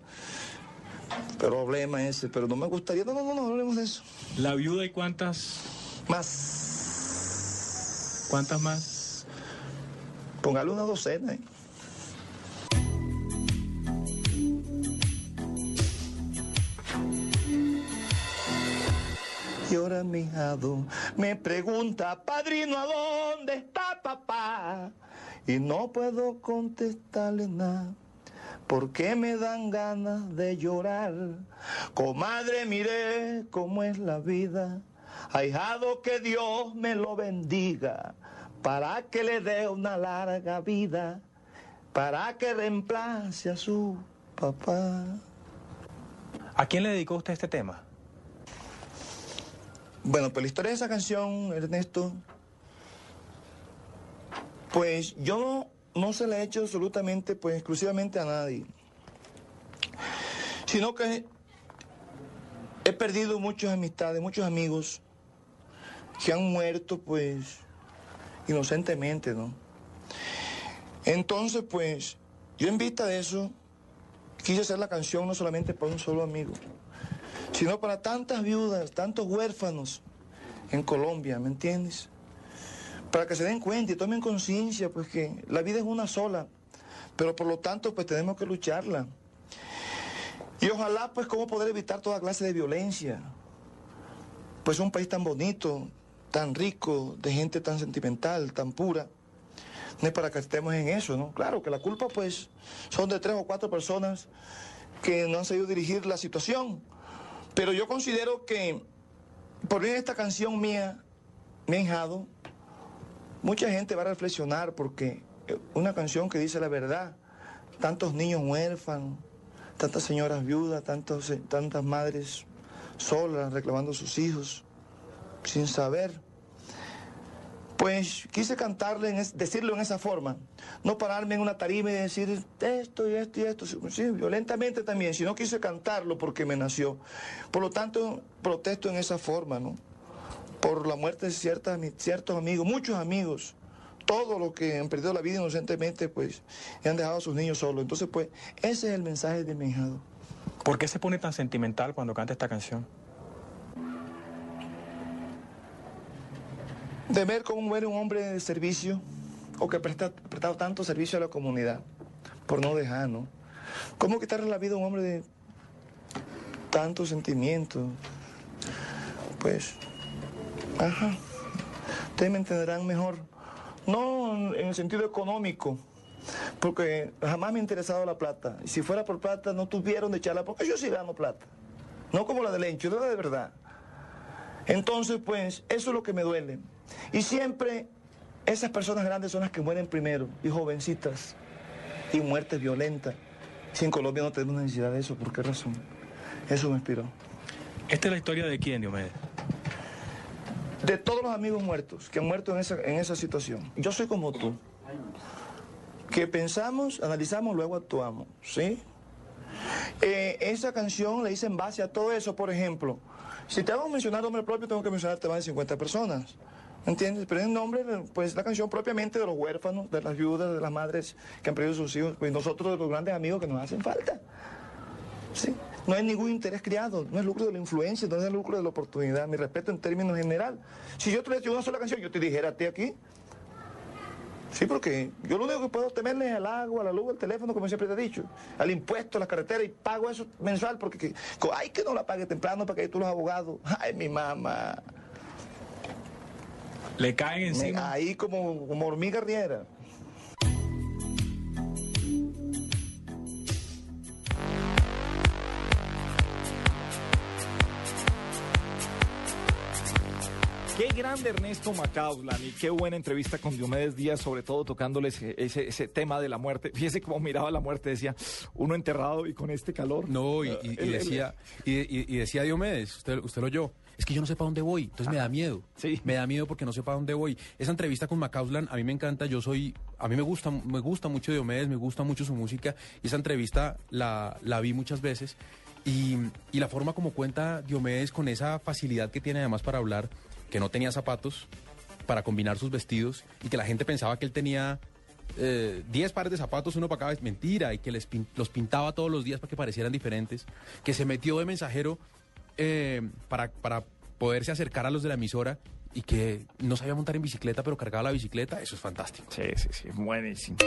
Problema ese, pero no me gustaría. No, no, no, no hablemos de eso. ¿La viuda y cuántas? Más. ¿Cuántas más? Póngale una docena. ¿eh? Y ahora mi hijado me pregunta, padrino, ¿a dónde está papá? Y no puedo contestarle nada, porque me dan ganas de llorar. Comadre, mire cómo es la vida, ahijado que Dios me lo bendiga. para que le dé una larga vida, para que reemplace a su papá. ¿A quién le dedicó usted este tema? Bueno, pues la historia de esa canción, Ernesto, pues yo no, se la he hecho absolutamente, pues exclusivamente a nadie, sino que he perdido muchas amistades, muchos amigos que han muerto, pues, inocentemente, ¿no? Entonces, pues, yo en vista de eso, quise hacer la canción no solamente para un solo amigo, sino para tantas viudas, tantos huérfanos en Colombia, ¿me entiendes? Para que se den cuenta y tomen conciencia, pues que la vida es una sola, pero por lo tanto, pues tenemos que lucharla. Y ojalá, pues, cómo poder evitar toda clase de violencia. Pues un país tan bonito, tan rico, de gente tan sentimental, tan pura. No es para que estemos en eso, ¿no? Claro que la culpa, pues, son de tres o cuatro personas que no han sabido dirigir la situación. Pero yo considero que por bien esta canción mía, me enjado, mucha gente va a reflexionar porque es una canción que dice la verdad. Tantos niños huérfanos, tantas señoras viudas, eh, tantas madres solas reclamando a sus hijos sin saber. Pues quise cantarle, en decirlo en esa forma, no pararme en una tarima y decir esto y esto y esto, sí, violentamente también, sino quise cantarlo porque me nació. Por lo tanto, protesto en esa forma, ¿no? Por la muerte de ciertas, ciertos amigos, muchos amigos, todos los que han perdido la vida inocentemente, pues, y han dejado a sus niños solos. Entonces, pues, ese es el mensaje de mi hijado. ¿Por qué se pone tan sentimental cuando canta esta canción? de ver cómo muere un hombre de servicio o que ha prestado tanto servicio a la comunidad por no dejar, ¿no? ¿Cómo quitarle la vida a un hombre de tantos sentimientos? Pues, ajá, ustedes me entenderán mejor. No en el sentido económico, porque jamás me ha interesado la plata. Y si fuera por plata, no tuvieron de echarla, porque yo sí gano plata. No como la del Lencho, la de verdad. Entonces, pues, eso es lo que me duele. Y siempre esas personas grandes son las que mueren primero, y jovencitas, y muertes violentas. Si en Colombia no tenemos necesidad de eso, ¿por qué razón? Eso me inspiró. ¿Esta es la historia de quién, Diomedes? De todos los amigos muertos que han muerto en esa, en esa situación. Yo soy como tú. Que pensamos, analizamos, luego actuamos. ¿Sí? Eh, esa canción la hice en base a todo eso, por ejemplo. Si te hago mencionar nombre propio, tengo que mencionarte más de 50 personas. ¿Me entiendes? Pero en nombre, pues la canción propiamente de los huérfanos, de las viudas, de las madres que han perdido sus hijos, pues nosotros de los grandes amigos que nos hacen falta. ¿Sí? No hay ningún interés creado, no es lucro de la influencia, no es el lucro de la oportunidad. Mi respeto en términos general. Si yo te hecho una sola canción, yo te dijera a ti aquí. Sí, porque yo lo único que puedo temerle es al agua, la luz, al teléfono, como siempre te he dicho, al impuesto, a la carretera, y pago eso mensual, porque ay que no la pague temprano para que tú los abogados. Ay, mi mamá. Le caen Me- encima. ahí como, como hormiga riera. Qué grande Ernesto Macauslan y qué buena entrevista con Diomedes Díaz, sobre todo tocándole ese, ese, ese tema de la muerte. Fíjese cómo miraba la muerte, decía, uno enterrado y con este calor. No, y, y- y El- el- decía, y decía Diomedes, usted, usted lo oyó, es que yo no sé para dónde voy, entonces me da miedo. Me da miedo porque no sé para dónde voy. Esa entrevista con Macauslan a mí me encanta, yo soy, a mí me gusta, me gusta mucho Diomedes, me gusta mucho su música, y esa entrevista la, la vi muchas veces. Y, y la forma como cuenta Diomedes con esa facilidad que tiene además para hablar, que no tenía zapatos para combinar sus vestidos y que la gente pensaba que él tenía eh, 10 pares de zapatos, uno para cada vez, mentira, y que les pin- los pintaba todos los días para que parecieran diferentes, que se metió de mensajero eh, para, para poderse acercar a los de la emisora y que no sabía montar en bicicleta, pero cargaba la bicicleta, eso es fantástico. Sí, sí, sí, buenísimo.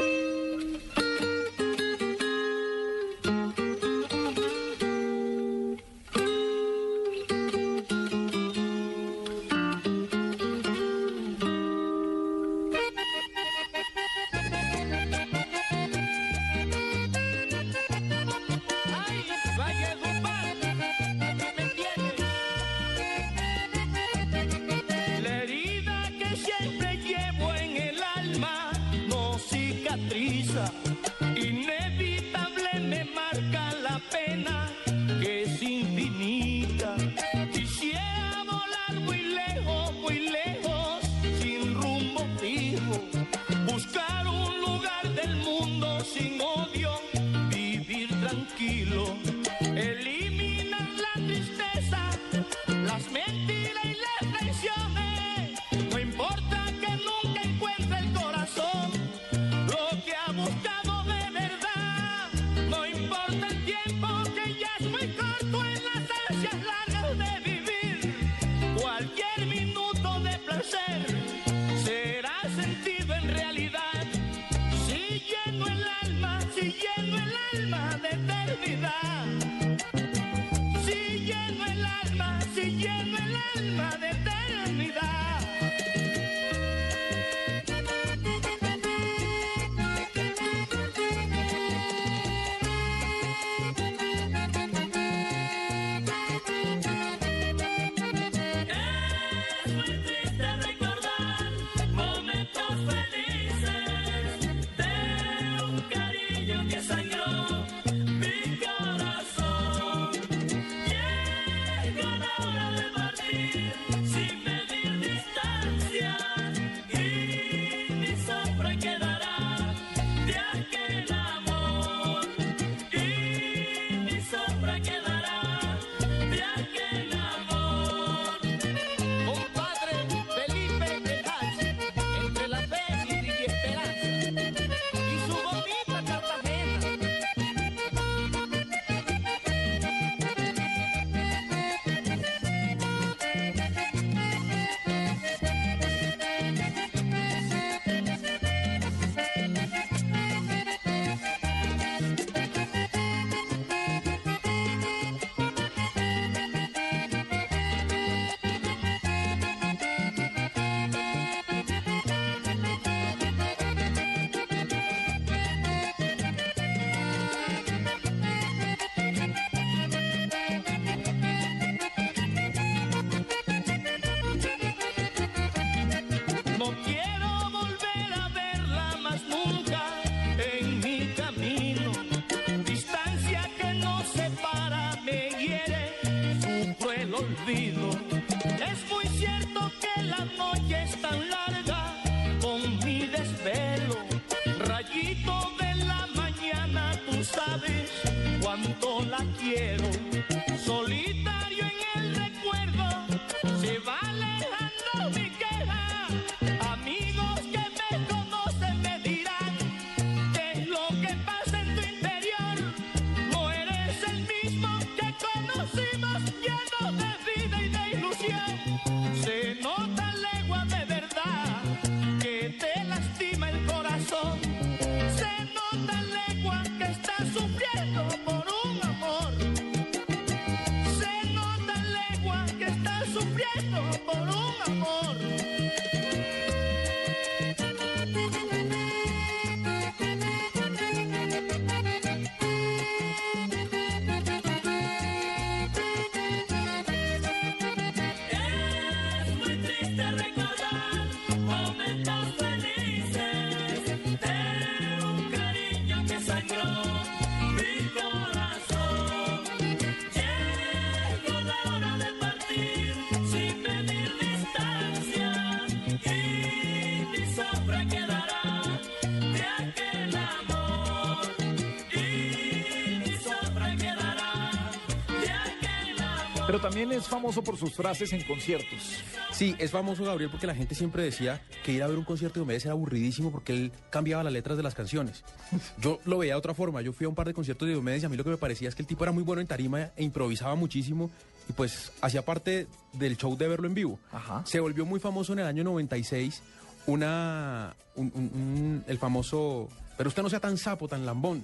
Pero también es famoso por sus frases en conciertos. Sí, es famoso Gabriel porque la gente siempre decía que ir a ver un concierto de Diomedes era aburridísimo porque él cambiaba las letras de las canciones. Yo lo veía de otra forma. Yo fui a un par de conciertos de Diomedes y a mí lo que me parecía es que el tipo era muy bueno en tarima e improvisaba muchísimo y pues hacía parte del show de verlo en vivo. Se volvió muy famoso en el año 96 una un- un- un- el famoso pero usted no sea tan sapo, tan lambón.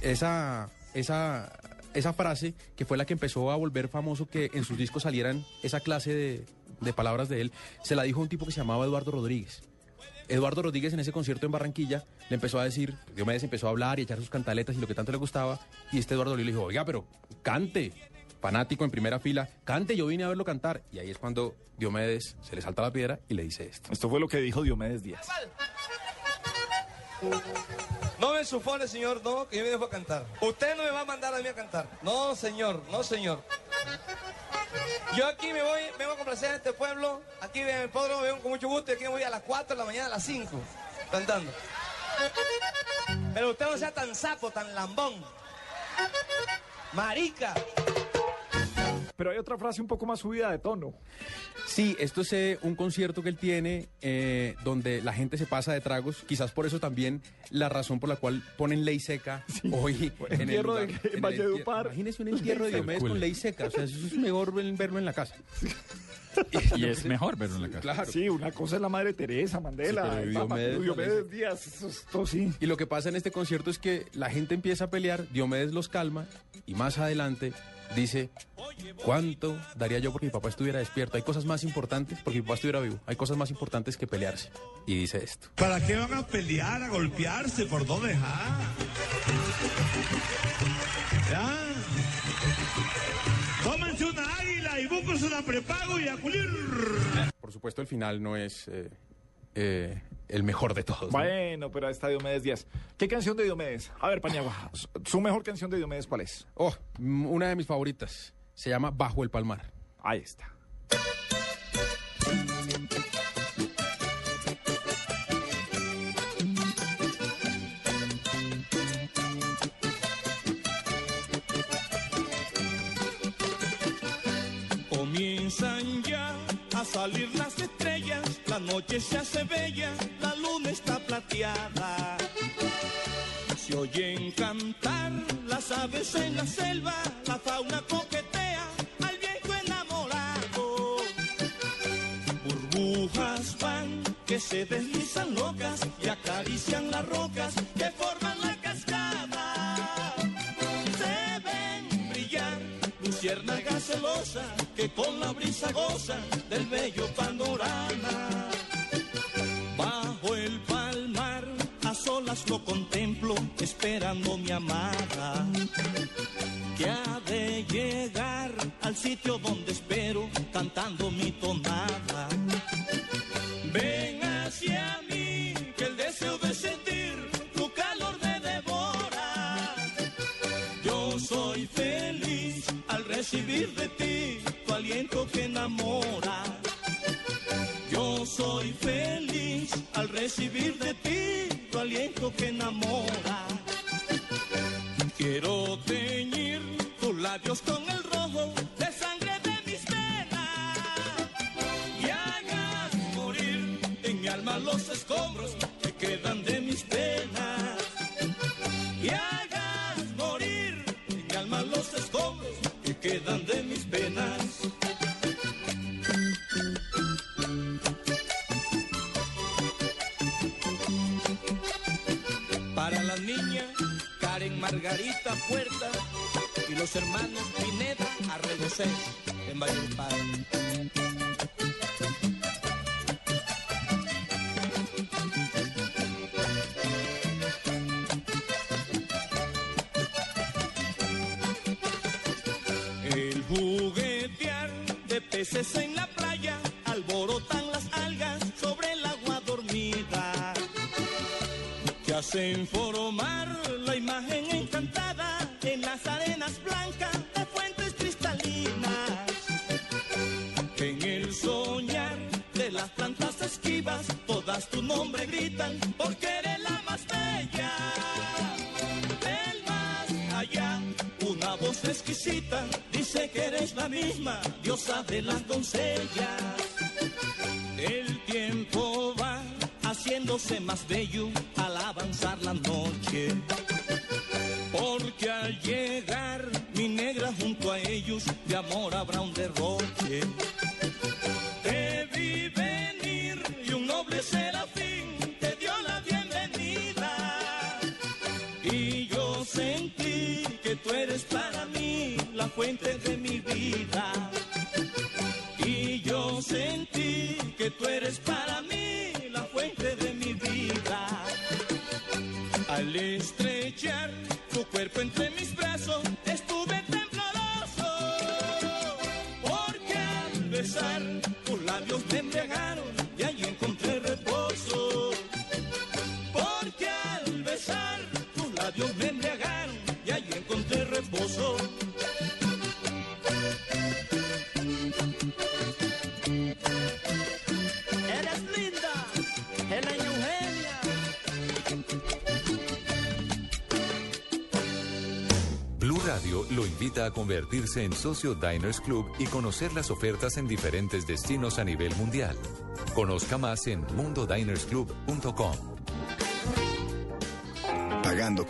Esa esa esa frase que fue la que empezó a volver famoso que en sus discos salieran esa clase de, de palabras de él, se la dijo un tipo que se llamaba Eduardo Rodríguez. Eduardo Rodríguez en ese concierto en Barranquilla le empezó a decir, Diomedes empezó a hablar y a echar sus cantaletas y lo que tanto le gustaba, y este Eduardo le dijo, oiga, pero cante, fanático en primera fila, cante, yo vine a verlo cantar. Y ahí es cuando Diomedes se le salta la piedra y le dice esto. Esto fue lo que dijo Diomedes Díaz. Me sufone, señor, no, que yo me dejo a cantar. Usted no me va a mandar a mí a cantar. No, señor, no, señor. Yo aquí me voy, vengo a complacer a este pueblo. Aquí en el podro vengo con mucho gusto y aquí me voy a las 4 de la mañana, a las 5, cantando. Pero usted no sea tan sapo, tan lambón. Marica. Pero hay otra frase un poco más subida de tono. Sí, esto es eh, un concierto que él tiene eh, donde la gente se pasa de tragos. Quizás por eso también la razón por la cual ponen ley seca hoy en el Entierro de- en Valledupar. Imagínese un entierro de Diomedes con ley seca. O sea, eso es mejor ver- verlo en la casa. Y es mejor verlo en la casa. Claro. Sí, una cosa es la madre Teresa, Mandela, Sí, Diomedes- Diomedes Díaz, eso es todo sí. Y lo que pasa en este concierto es que la gente empieza a pelear, Diomedes los calma y más adelante dice, ¿cuánto daría yo porque mi papá estuviera despierto? Hay cosas más importantes, porque mi papá estuviera vivo, hay cosas más importantes que pelearse. Y dice esto. ¿Para qué van a pelear, a golpearse? ¿Por no dejar? ¿Ya? Tómense una águila y búsquense una prepago y a culir. Por supuesto, el final no es eh, eh, el mejor de todos. ¿no? Bueno, pero ahí está Diomedes Díaz. ¿Qué canción de Diomedes? A ver, Paniagua, su- mejor canción de Diomedes, ¿cuál es? Oh, una de mis favoritas. Se llama Bajo el Palmar. Ahí está. Comienzan ya a salir las estrellas, la noche se hace bella, la luna está plateada. Se oyen cantar las aves en la selva, la fauna coquetea que se deslizan locas y acarician las rocas que forman la cascada. Se ven brillar luciérnagas celosas que con la brisa gozan del bello panorama. Bajo el palmar, a solas lo contemplo, esperando mi amada. Que ha de llegar al sitio donde espero, cantando mi tonada. Recibir de ti tu aliento que enamora. Yo soy feliz al recibir de ti tu aliento que enamora. Quiero teñir tus labios con Y los hermanos Pineda Arregocés en Valledupar. El juguetear de peces en la playa, alborotan las algas sobre el agua dormida, que hacen formar tu nombre gritan, porque eres la más bella del más allá. Una voz exquisita dice que eres la misma diosa de las doncellas. El tiempo va haciéndose más bello en socio Diners Club y conocer las ofertas en diferentes destinos a nivel mundial. Conozca más en mundodinersclub.com.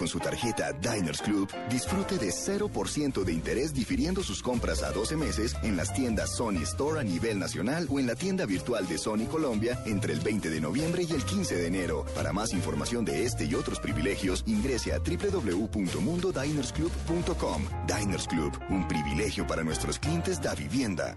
Con su tarjeta Diners Club, disfrute de 0% de interés difiriendo sus compras a 12 meses en las tiendas Sony Store a nivel nacional o en la tienda virtual de Sony Colombia entre el 20 de noviembre y el 15 de enero. Para más información de este y otros privilegios, ingrese a www.mundodinersclub.com. Diners Club, un privilegio para nuestros clientes da vivienda.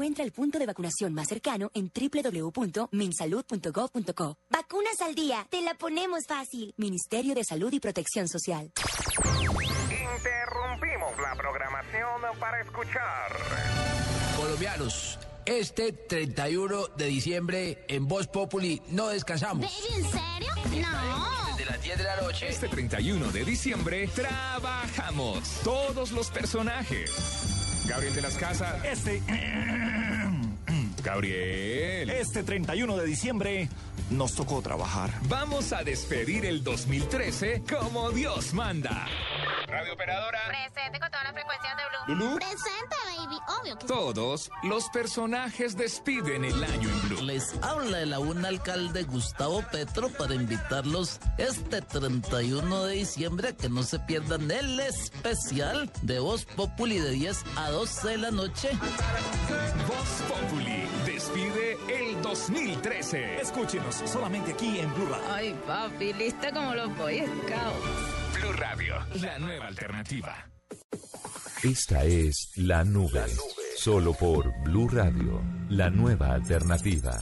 Encuentra el punto de vacunación más cercano en www.minsalud.gov.co. Vacunas al día, te la ponemos fácil. Ministerio de Salud y Protección Social. Interrumpimos la programación para escuchar. Colombianos, este 31 de diciembre en Voz Populi no descansamos. ¿En serio? No. Desde las 10 de la noche. Este 31 de diciembre trabajamos todos los personajes. Gabriel de las Casas. Este. Gabriel. Este 31 de diciembre nos tocó trabajar. Vamos a despedir el 2013 como Dios manda. Radio Operadora. Presente con todas las frecuencias de Blue. Presente, baby. Obvio que Todos los personajes despiden el año en Blue. Les habla el aún alcalde Gustavo Petro para invitarlos este 31 de diciembre a que no se pierdan el especial de Voz Populi de 10 a 12 de la noche. Voz Populi despide el 2013. Escúchenos solamente aquí en Blue Radio. Ay, papi, lista como los Boy Scouts. Blue Radio, la nueva alternativa. Esta es La Nube. Solo por Blue Radio, la nueva alternativa.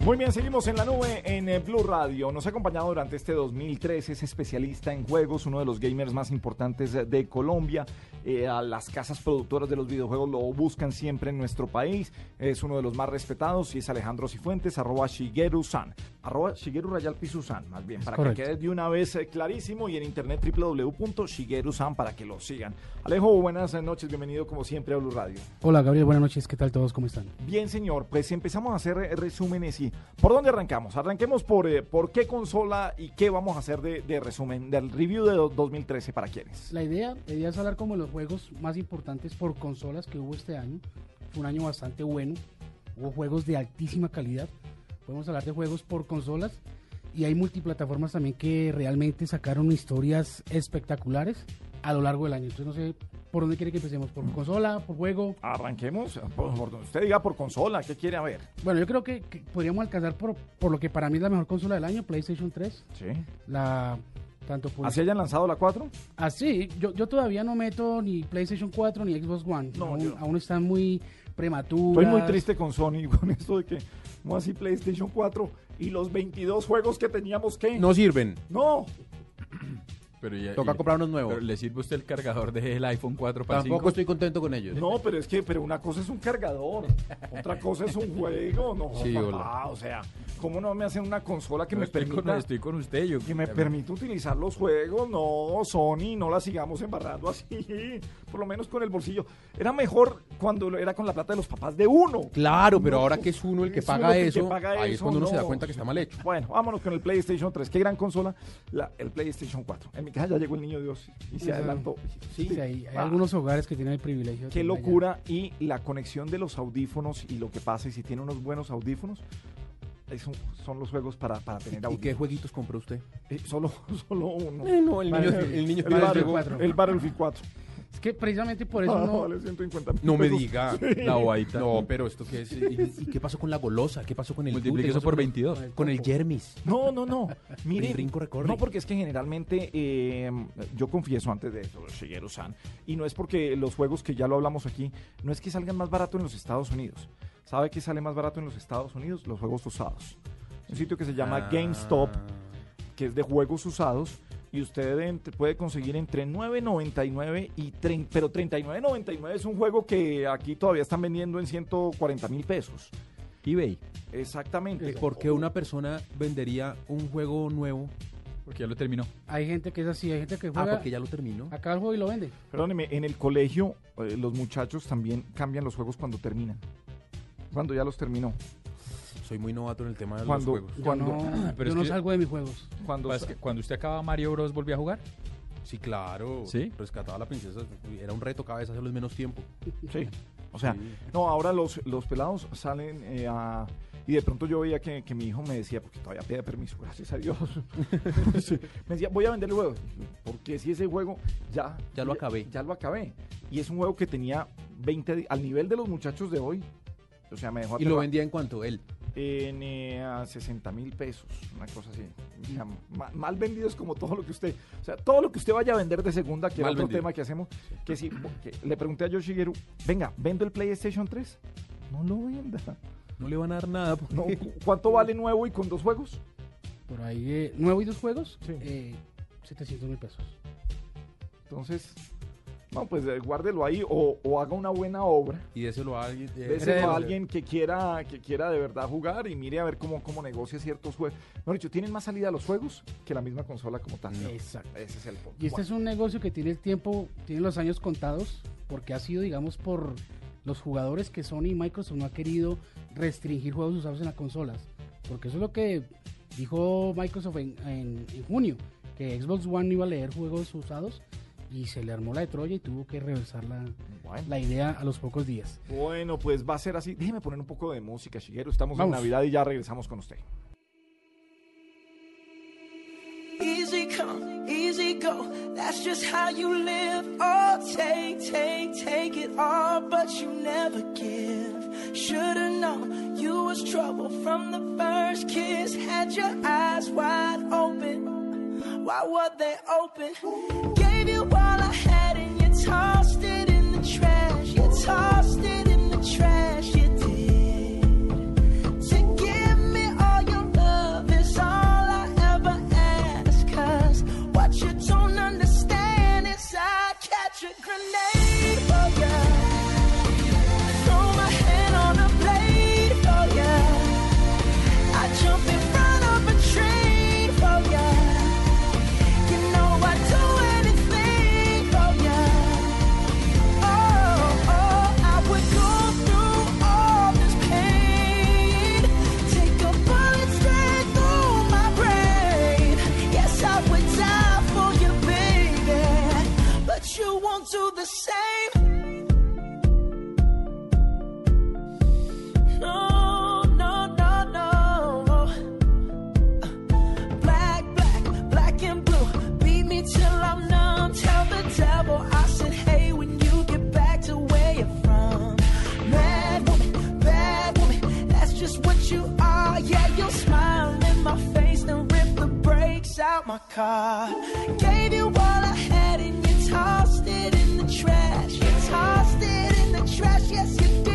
Muy bien, seguimos en la nube en eh, Blue Radio. Nos ha acompañado durante este 2013, es especialista en juegos, uno de los gamers más importantes de- Colombia. Eh, a las casas productoras de los videojuegos lo buscan siempre en nuestro país. Es uno de los más respetados y es Alejandro Cifuentes, arroba Shigeru-san. Arroba Shigeru Rayal Pisu-san, más bien, para correcto. que quede de una vez eh, clarísimo y en internet www.shigeru-san para que lo sigan. Alejo, buenas noches, bienvenido como siempre a Blue Radio. Hola Gabriel, buenas noches, ¿qué tal todos? ¿Cómo están? Bien, señor, pues empezamos a hacer resúmenes y ¿por dónde arrancamos? Arranquemos por, eh, por qué consola y qué vamos a hacer de, resumen del review de do- 2013 para quienes. La idea, la idea es hablar como de los juegos más importantes por consolas que hubo este año. Fue un año bastante bueno, hubo juegos de altísima calidad. Podemos hablar de juegos por consolas y hay multiplataformas también que realmente sacaron historias espectaculares a lo largo del año. Entonces no sé por dónde quiere que empecemos, por consola, por juego. Arranquemos, por, por donde usted diga por consola, ¿qué quiere ver? Bueno, yo creo que, que podríamos alcanzar por, por lo que para mí es la mejor consola del año, PlayStation 3. Sí. La tanto por ¿Así hayan lanzado la 4? Así, yo, yo todavía no meto ni PlayStation 4 ni Xbox One. No, aún, yo- aún están muy prematuras. Estoy muy triste con Sony con esto de que no así PlayStation 4 y los 22 juegos que teníamos que... No sirven. No. Pero ya, Toca y- comprar unos nuevos. pero ¿Le sirve usted el cargador del iPhone 4 para Tampoco 5? estoy contento con ellos. No, pero es que pero una cosa es un cargador, otra cosa es un juego, no, Sí, papá, hola. o sea, ¿cómo no me hacen una consola que No, me estoy con- permita estoy con usted, yo- que me permita utilizar los juegos? No, Sony, no la sigamos embarrando así, por lo menos con el bolsillo. Era mejor cuando era con la plata de los papás de uno. Claro, pero No, ahora que es uno el que es paga uno el que eso, paga ahí es cuando uno se da cuenta que está mal hecho. Bueno, vámonos con el PlayStation 3. Qué gran consola, la- el PlayStation 4. En mi casa ya llegó el niño Dios y se adelantó. Sí, sí, hay, hay Ah. algunos hogares que tienen el privilegio. de Qué locura y la conexión de los audífonos y lo que pasa y si tiene unos buenos audífonos son los juegos para, para tener ¿Y qué audífonos. jueguitos compró usted? Eh, solo, solo uno. Eh, no, el niño- el niño el, Dios Battle- llegó. el Battlefield 4. Es que precisamente por eso Ah, no... vale 150 mil No me pesos. diga. Sí. La bobadita. No, pero esto qué es. ¿Y, y qué pasó con la golosa? ¿Qué pasó con el Multiplique eso ¿Qué por con- 22. Con el Jermis. No, no, no. Mire, no porque es que generalmente eh, yo confieso antes de eso, Shigeru-san, y no es porque los juegos que ya lo hablamos aquí, no es que salgan más barato en los Estados Unidos. ¿Sabe qué sale más barato en los Estados Unidos? Los juegos usados. Un sitio que se llama Ah. GameStop, que es de juegos usados, y usted puede conseguir entre 9.99 y 30, pero 39.99 es un juego que aquí todavía están vendiendo en 140 mil pesos. eBay. Exactamente. ¿Por qué una persona vendería un juego nuevo? Porque ya lo terminó. Hay gente que es así, hay gente que Ah, juega. porque ya lo terminó. Acaba el juego y lo vende. Perdóneme, en el colegio eh, los muchachos también cambian los juegos cuando terminan. Cuando ya los terminó. Soy muy novato en el tema de Cuando- los juegos. Yo Cuando- no, Pero yo no que- salgo de mis juegos. Cuando, Pues que cuando usted acaba Mario Bros, ¿volvió a jugar? Sí, claro. ¿Sí? Rescataba a la princesa. Era un reto cada vez hacerlo en menos tiempo. Sí. O sea, Sí. no, ahora los, los pelados salen eh, a... Y de pronto yo veía que, que mi hijo me decía, porque todavía pide permiso, gracias a Dios. Sí, me decía, voy a vender el juego. Porque si ese juego ya... Ya lo acabé. Ya lo acabé. Y es un juego que tenía 20... di- Al nivel de los muchachos de hoy. O sea, me dejó ¿Y lo vendía en cuanto él? En eh, a 60 mil pesos, una cosa así. O sea, ma- mal vendido es como todo lo que usted, o sea, todo lo que usted vaya a vender de segunda, que era Mal otro vendido. tema que hacemos, que si, que le pregunté a Yoshigeru, venga, ¿vendo el PlayStation 3? No lo venda. No le van a dar nada. porque- No, ¿cu- ¿Cuánto vale nuevo y con dos juegos? Por ahí, eh, nuevo y dos juegos, eh, 700 mil pesos. Entonces, no, pues eh, guárdelo ahí o, o haga una buena obra. Y déselo a alguien. eh, Déselo a alguien que quiera, que quiera de verdad jugar y mire a ver cómo, cómo negocia ciertos juegos. Mejor dicho, tienen más salida los juegos que la misma consola como tal. Exacto. Ese es el punto. Y este es un negocio que tiene el tiempo, tiene los años contados, porque ha sido, digamos, por los jugadores que Sony y Microsoft no ha querido restringir juegos usados en las consolas. Porque eso es lo que dijo Microsoft en, en- en junio, que Xbox One no iba a leer juegos usados y se le armó la de Troya y tuvo que reversar la, la idea a los pocos días. Bueno, pues va a ser así. Déjeme poner un poco de música, Shigeru. Estamos Vamos. en Navidad y ya regresamos con usted. Easy come, easy go. That's just how you live. Oh, take, take, take it all, but you never give. Should've known you was trouble from the first kiss. Had your eyes wide open. Why were they open? Gave you all I had and you tossed it out my car. Gave you all I had and you tossed it in the trash. You tossed it in the trash, yes, you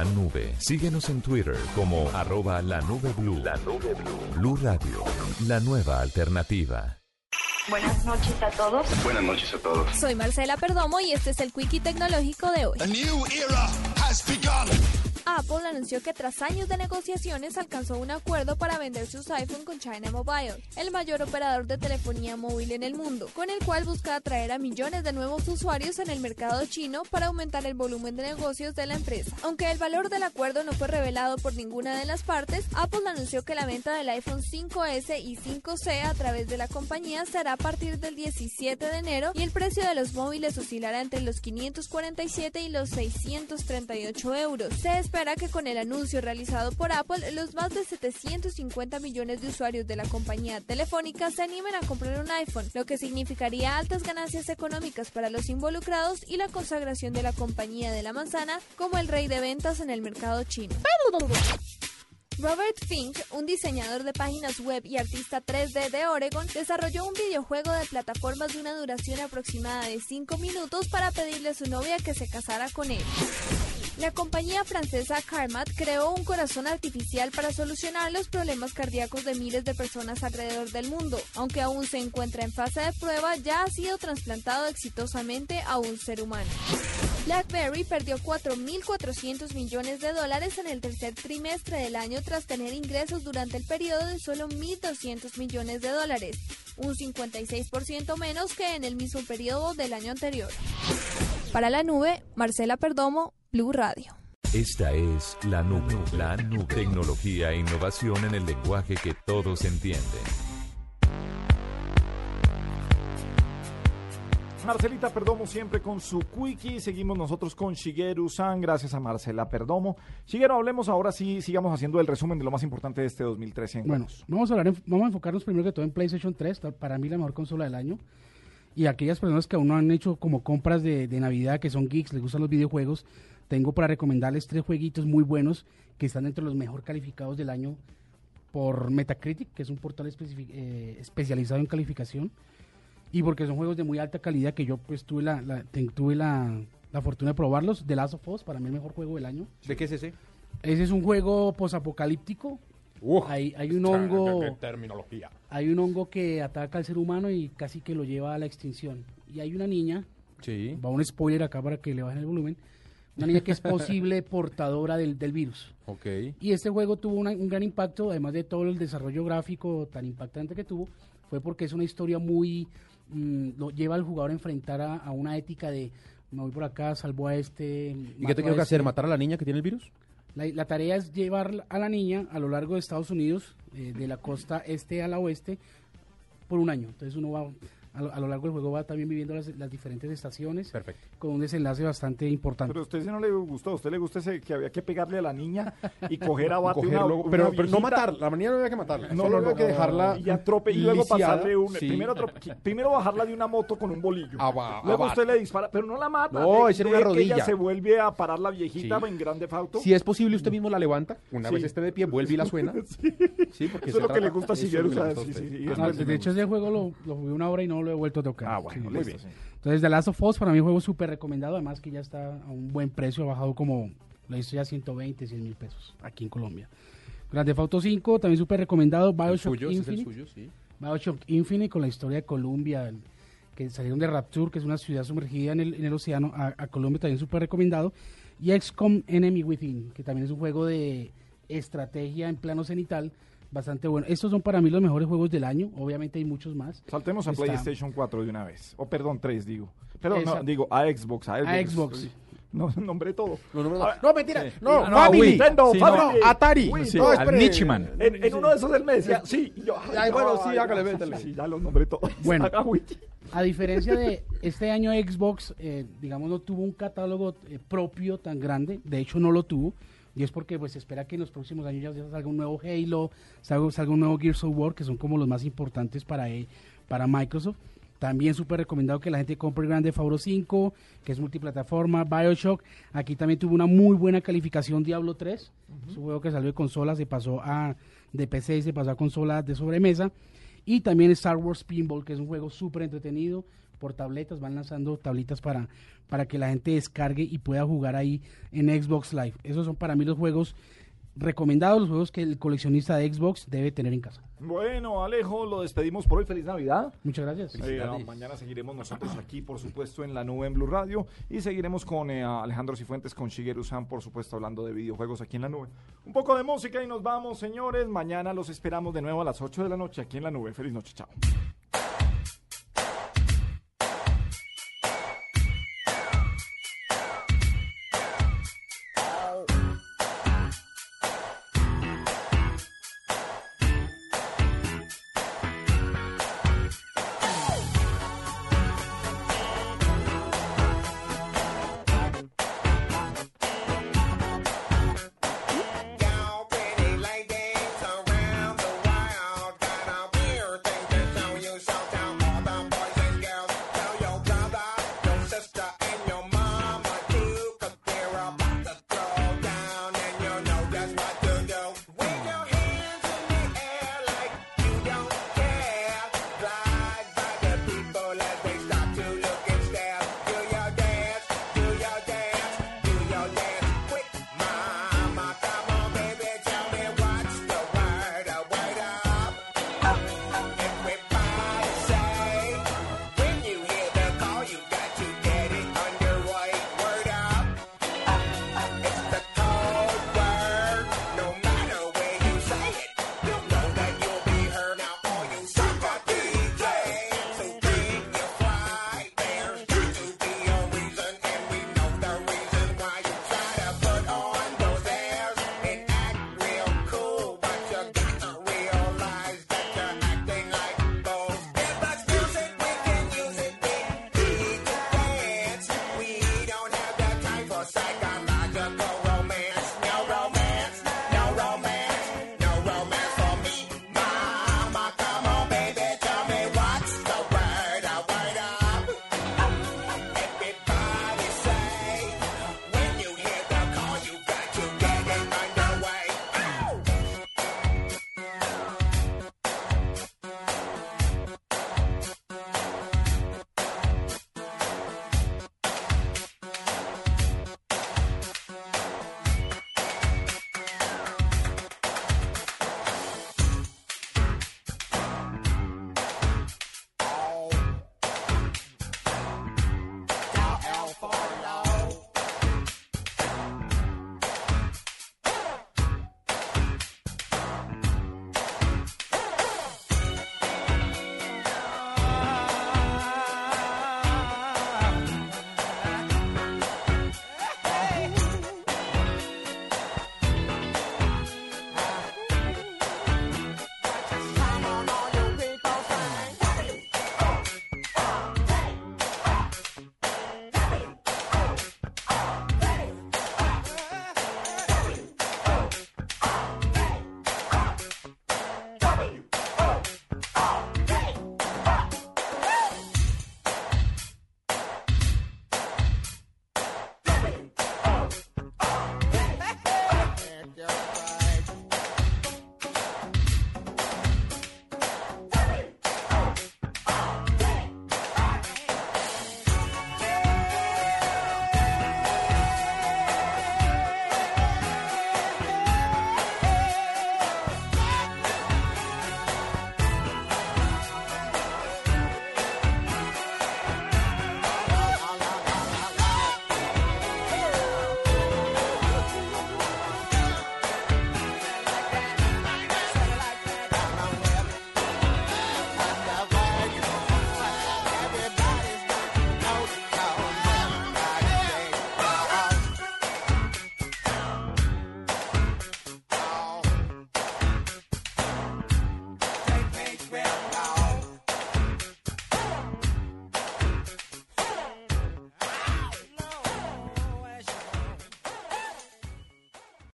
la nube. Síguenos en Twitter como arroba la nube blue. La nube blue. Blue Radio, la nueva alternativa. Buenas noches a todos. Buenas noches a todos. Soy Marcela Perdomo y este es el Quickie Tecnológico de hoy. Apple anunció que tras años de negociaciones alcanzó un acuerdo para vender sus iPhone con China Mobile, el mayor operador de telefonía móvil en el mundo, con el cual busca atraer a millones de nuevos usuarios en el mercado chino para aumentar el volumen de negocios de la empresa. Aunque el valor del acuerdo no fue revelado por ninguna de las partes, Apple anunció que la venta del iPhone 5S y 5C a través de la compañía será a partir del 17 de enero y el precio de los móviles oscilará entre los 547 y los 638 euros. Se espera que con el anuncio realizado por Apple, los más de 750 millones de usuarios de la compañía telefónica se animen a comprar un iPhone, lo que significaría altas ganancias económicas para los involucrados y la consagración de la compañía de la manzana como el rey de ventas en el mercado chino. Robert Fink, un diseñador de páginas web y artista 3D de Oregon, desarrolló un videojuego de plataformas de una duración aproximada de 5 minutos para pedirle a su novia que se casara con él. La compañía francesa Carmat creó un corazón artificial para solucionar los problemas cardíacos de miles de personas alrededor del mundo. Aunque aún se encuentra en fase de prueba, ya ha sido trasplantado exitosamente a un ser humano. BlackBerry perdió 4.400 millones de dólares en el tercer trimestre del año tras tener ingresos durante el periodo de solo 1.200 millones de dólares, un 56% menos que en el mismo periodo del año anterior. Para la nube, Marcela Perdomo, Blue Radio. Esta es la nube. La nube. Tecnología e innovación en el lenguaje que todos entienden. Marcelita Perdomo siempre con su quickie. Seguimos nosotros con Shigeru San. Gracias a Marcela Perdomo. Shigeru, hablemos ahora sí, sigamos haciendo el resumen de lo más importante de este 2013 en Bueno, vamos a hablar, vamos a enfocarnos primero que todo en PlayStation 3, ta- para mí la mejor consola del año. Y aquellas personas que aún no han hecho como compras de, de Navidad, que son geeks, les gustan los videojuegos, tengo para recomendarles tres jueguitos muy buenos que están entre los mejor calificados del año por Metacritic, que es un portal eh, especializado en calificación, y porque son juegos de muy alta calidad que yo pues tuve la, tuve la, la fortuna de probarlos. The Last of Us, para mí el mejor juego del año. ¿De qué es ese? Ese es un juego posapocalíptico. hay, hay un hongo. terminología. Hay un hongo que ataca al ser humano y casi que lo lleva a la extinción. Y hay una niña, Sí. va un spoiler acá para que le bajen el volumen, una niña que es posible portadora del, del virus. Ok. Y este juego tuvo una- un gran impacto, además de todo el desarrollo gráfico tan impactante que tuvo, fue porque es una historia muy... mm, lo lleva al jugador a enfrentar a, a una ética de me voy por acá, salvo a este... ¿Y qué te tengo que hacer? este". ¿Matar a la niña que tiene el virus? La, la tarea es llevar a la niña a lo largo de Estados Unidos, eh, de la costa este a la oeste, por un año. Entonces uno va, a lo, a lo largo del juego va también viviendo las, las diferentes estaciones. Perfecto. Con un desenlace bastante importante. Pero a usted si no le gustó, a usted le gusta ese que había que pegarle a la niña y coger a bate una, una pero, pero no matarla, la manera no había que matarla. No, solo no, había no, que dejarla y, atrope, y luego pasarle un sí. primero, atrope- primero bajarla de una moto con un bolillo Aba- luego aba- usted le dispara pero no la mata No, de- es una que rodilla. ella se vuelve a parar la viejita Sí. en grande fauto Si es posible, usted mismo la levanta. Una Sí. vez esté de pie, vuelve y la suena. Sí, porque Eso es lo que le gusta a que sí, Ah, de hecho, ese juego lo, lo jugué una hora y no lo he vuelto a tocar. Ah, bueno, Sí, muy listo. bien. Entonces, The Last of Us para mí es un juego súper recomendado, además que ya está a un buen precio, ha bajado como, lo hizo ya 120, 100 mil pesos aquí en Colombia. Grand Theft Auto 5, también súper recomendado, Bioshock suyo, Infinite. suyo, sí. Bioshock Infinite con la historia de Colombia, el- que salieron de Rapture, que es una ciudad sumergida en el, en el océano, a, a Colombia también súper recomendado. Y XCOM Enemy Within, que también es un juego de estrategia en plano cenital, bastante bueno. Estos son para mí los mejores juegos del año, obviamente hay muchos más. saltemos a Está- PlayStation 4 de una vez o perdón 3 digo perdón no, digo a Xbox a Xbox, A Xbox. no nombré todo No, no, no, no, mentira. Sí. No, Ah, no, Family. Wii. Nintendo, Sí, Family. no, Atari. Wii. Sí, No, al. Nichiman. En, en uno de esos él me decía, sí. yo, Ay, bueno, sí, hágale, métele. Sí, ya los nombré todos. Bueno. A diferencia de este año Xbox, eh, digamos, no tuvo un catálogo eh, propio tan grande, de hecho no lo tuvo, y es porque pues se espera que en los próximos años ya, salga un nuevo Halo, salga, salga un nuevo Gears of War, que son como los más importantes para, eh, para Microsoft. También súper recomendado que la gente compre Grande Fauro 5, que es multiplataforma, Bioshock. Aquí también tuvo una muy buena calificación Diablo 3. Es un juego que salió de consola, se pasó a de PC y se pasó a consola de sobremesa. Y también Star Wars Pinball, que es un juego súper entretenido por tabletas. Van lanzando tablitas para, para que la gente descargue y pueda jugar ahí en Xbox Live. Esos son para mí los juegos recomendados, los juegos que el coleccionista de Xbox debe tener en casa. Bueno, Alejo, lo despedimos por hoy. Feliz Navidad. Muchas gracias. Eh, mañana seguiremos nosotros aquí, por supuesto, en la nube en Blue Radio. Y seguiremos con eh, Alejandro Cifuentes, con Shigeru San, por supuesto, hablando de videojuegos aquí en la nube. Un poco de música y nos vamos, señores. Mañana los esperamos de nuevo a las 8 de la noche aquí en la nube. Feliz noche, chao.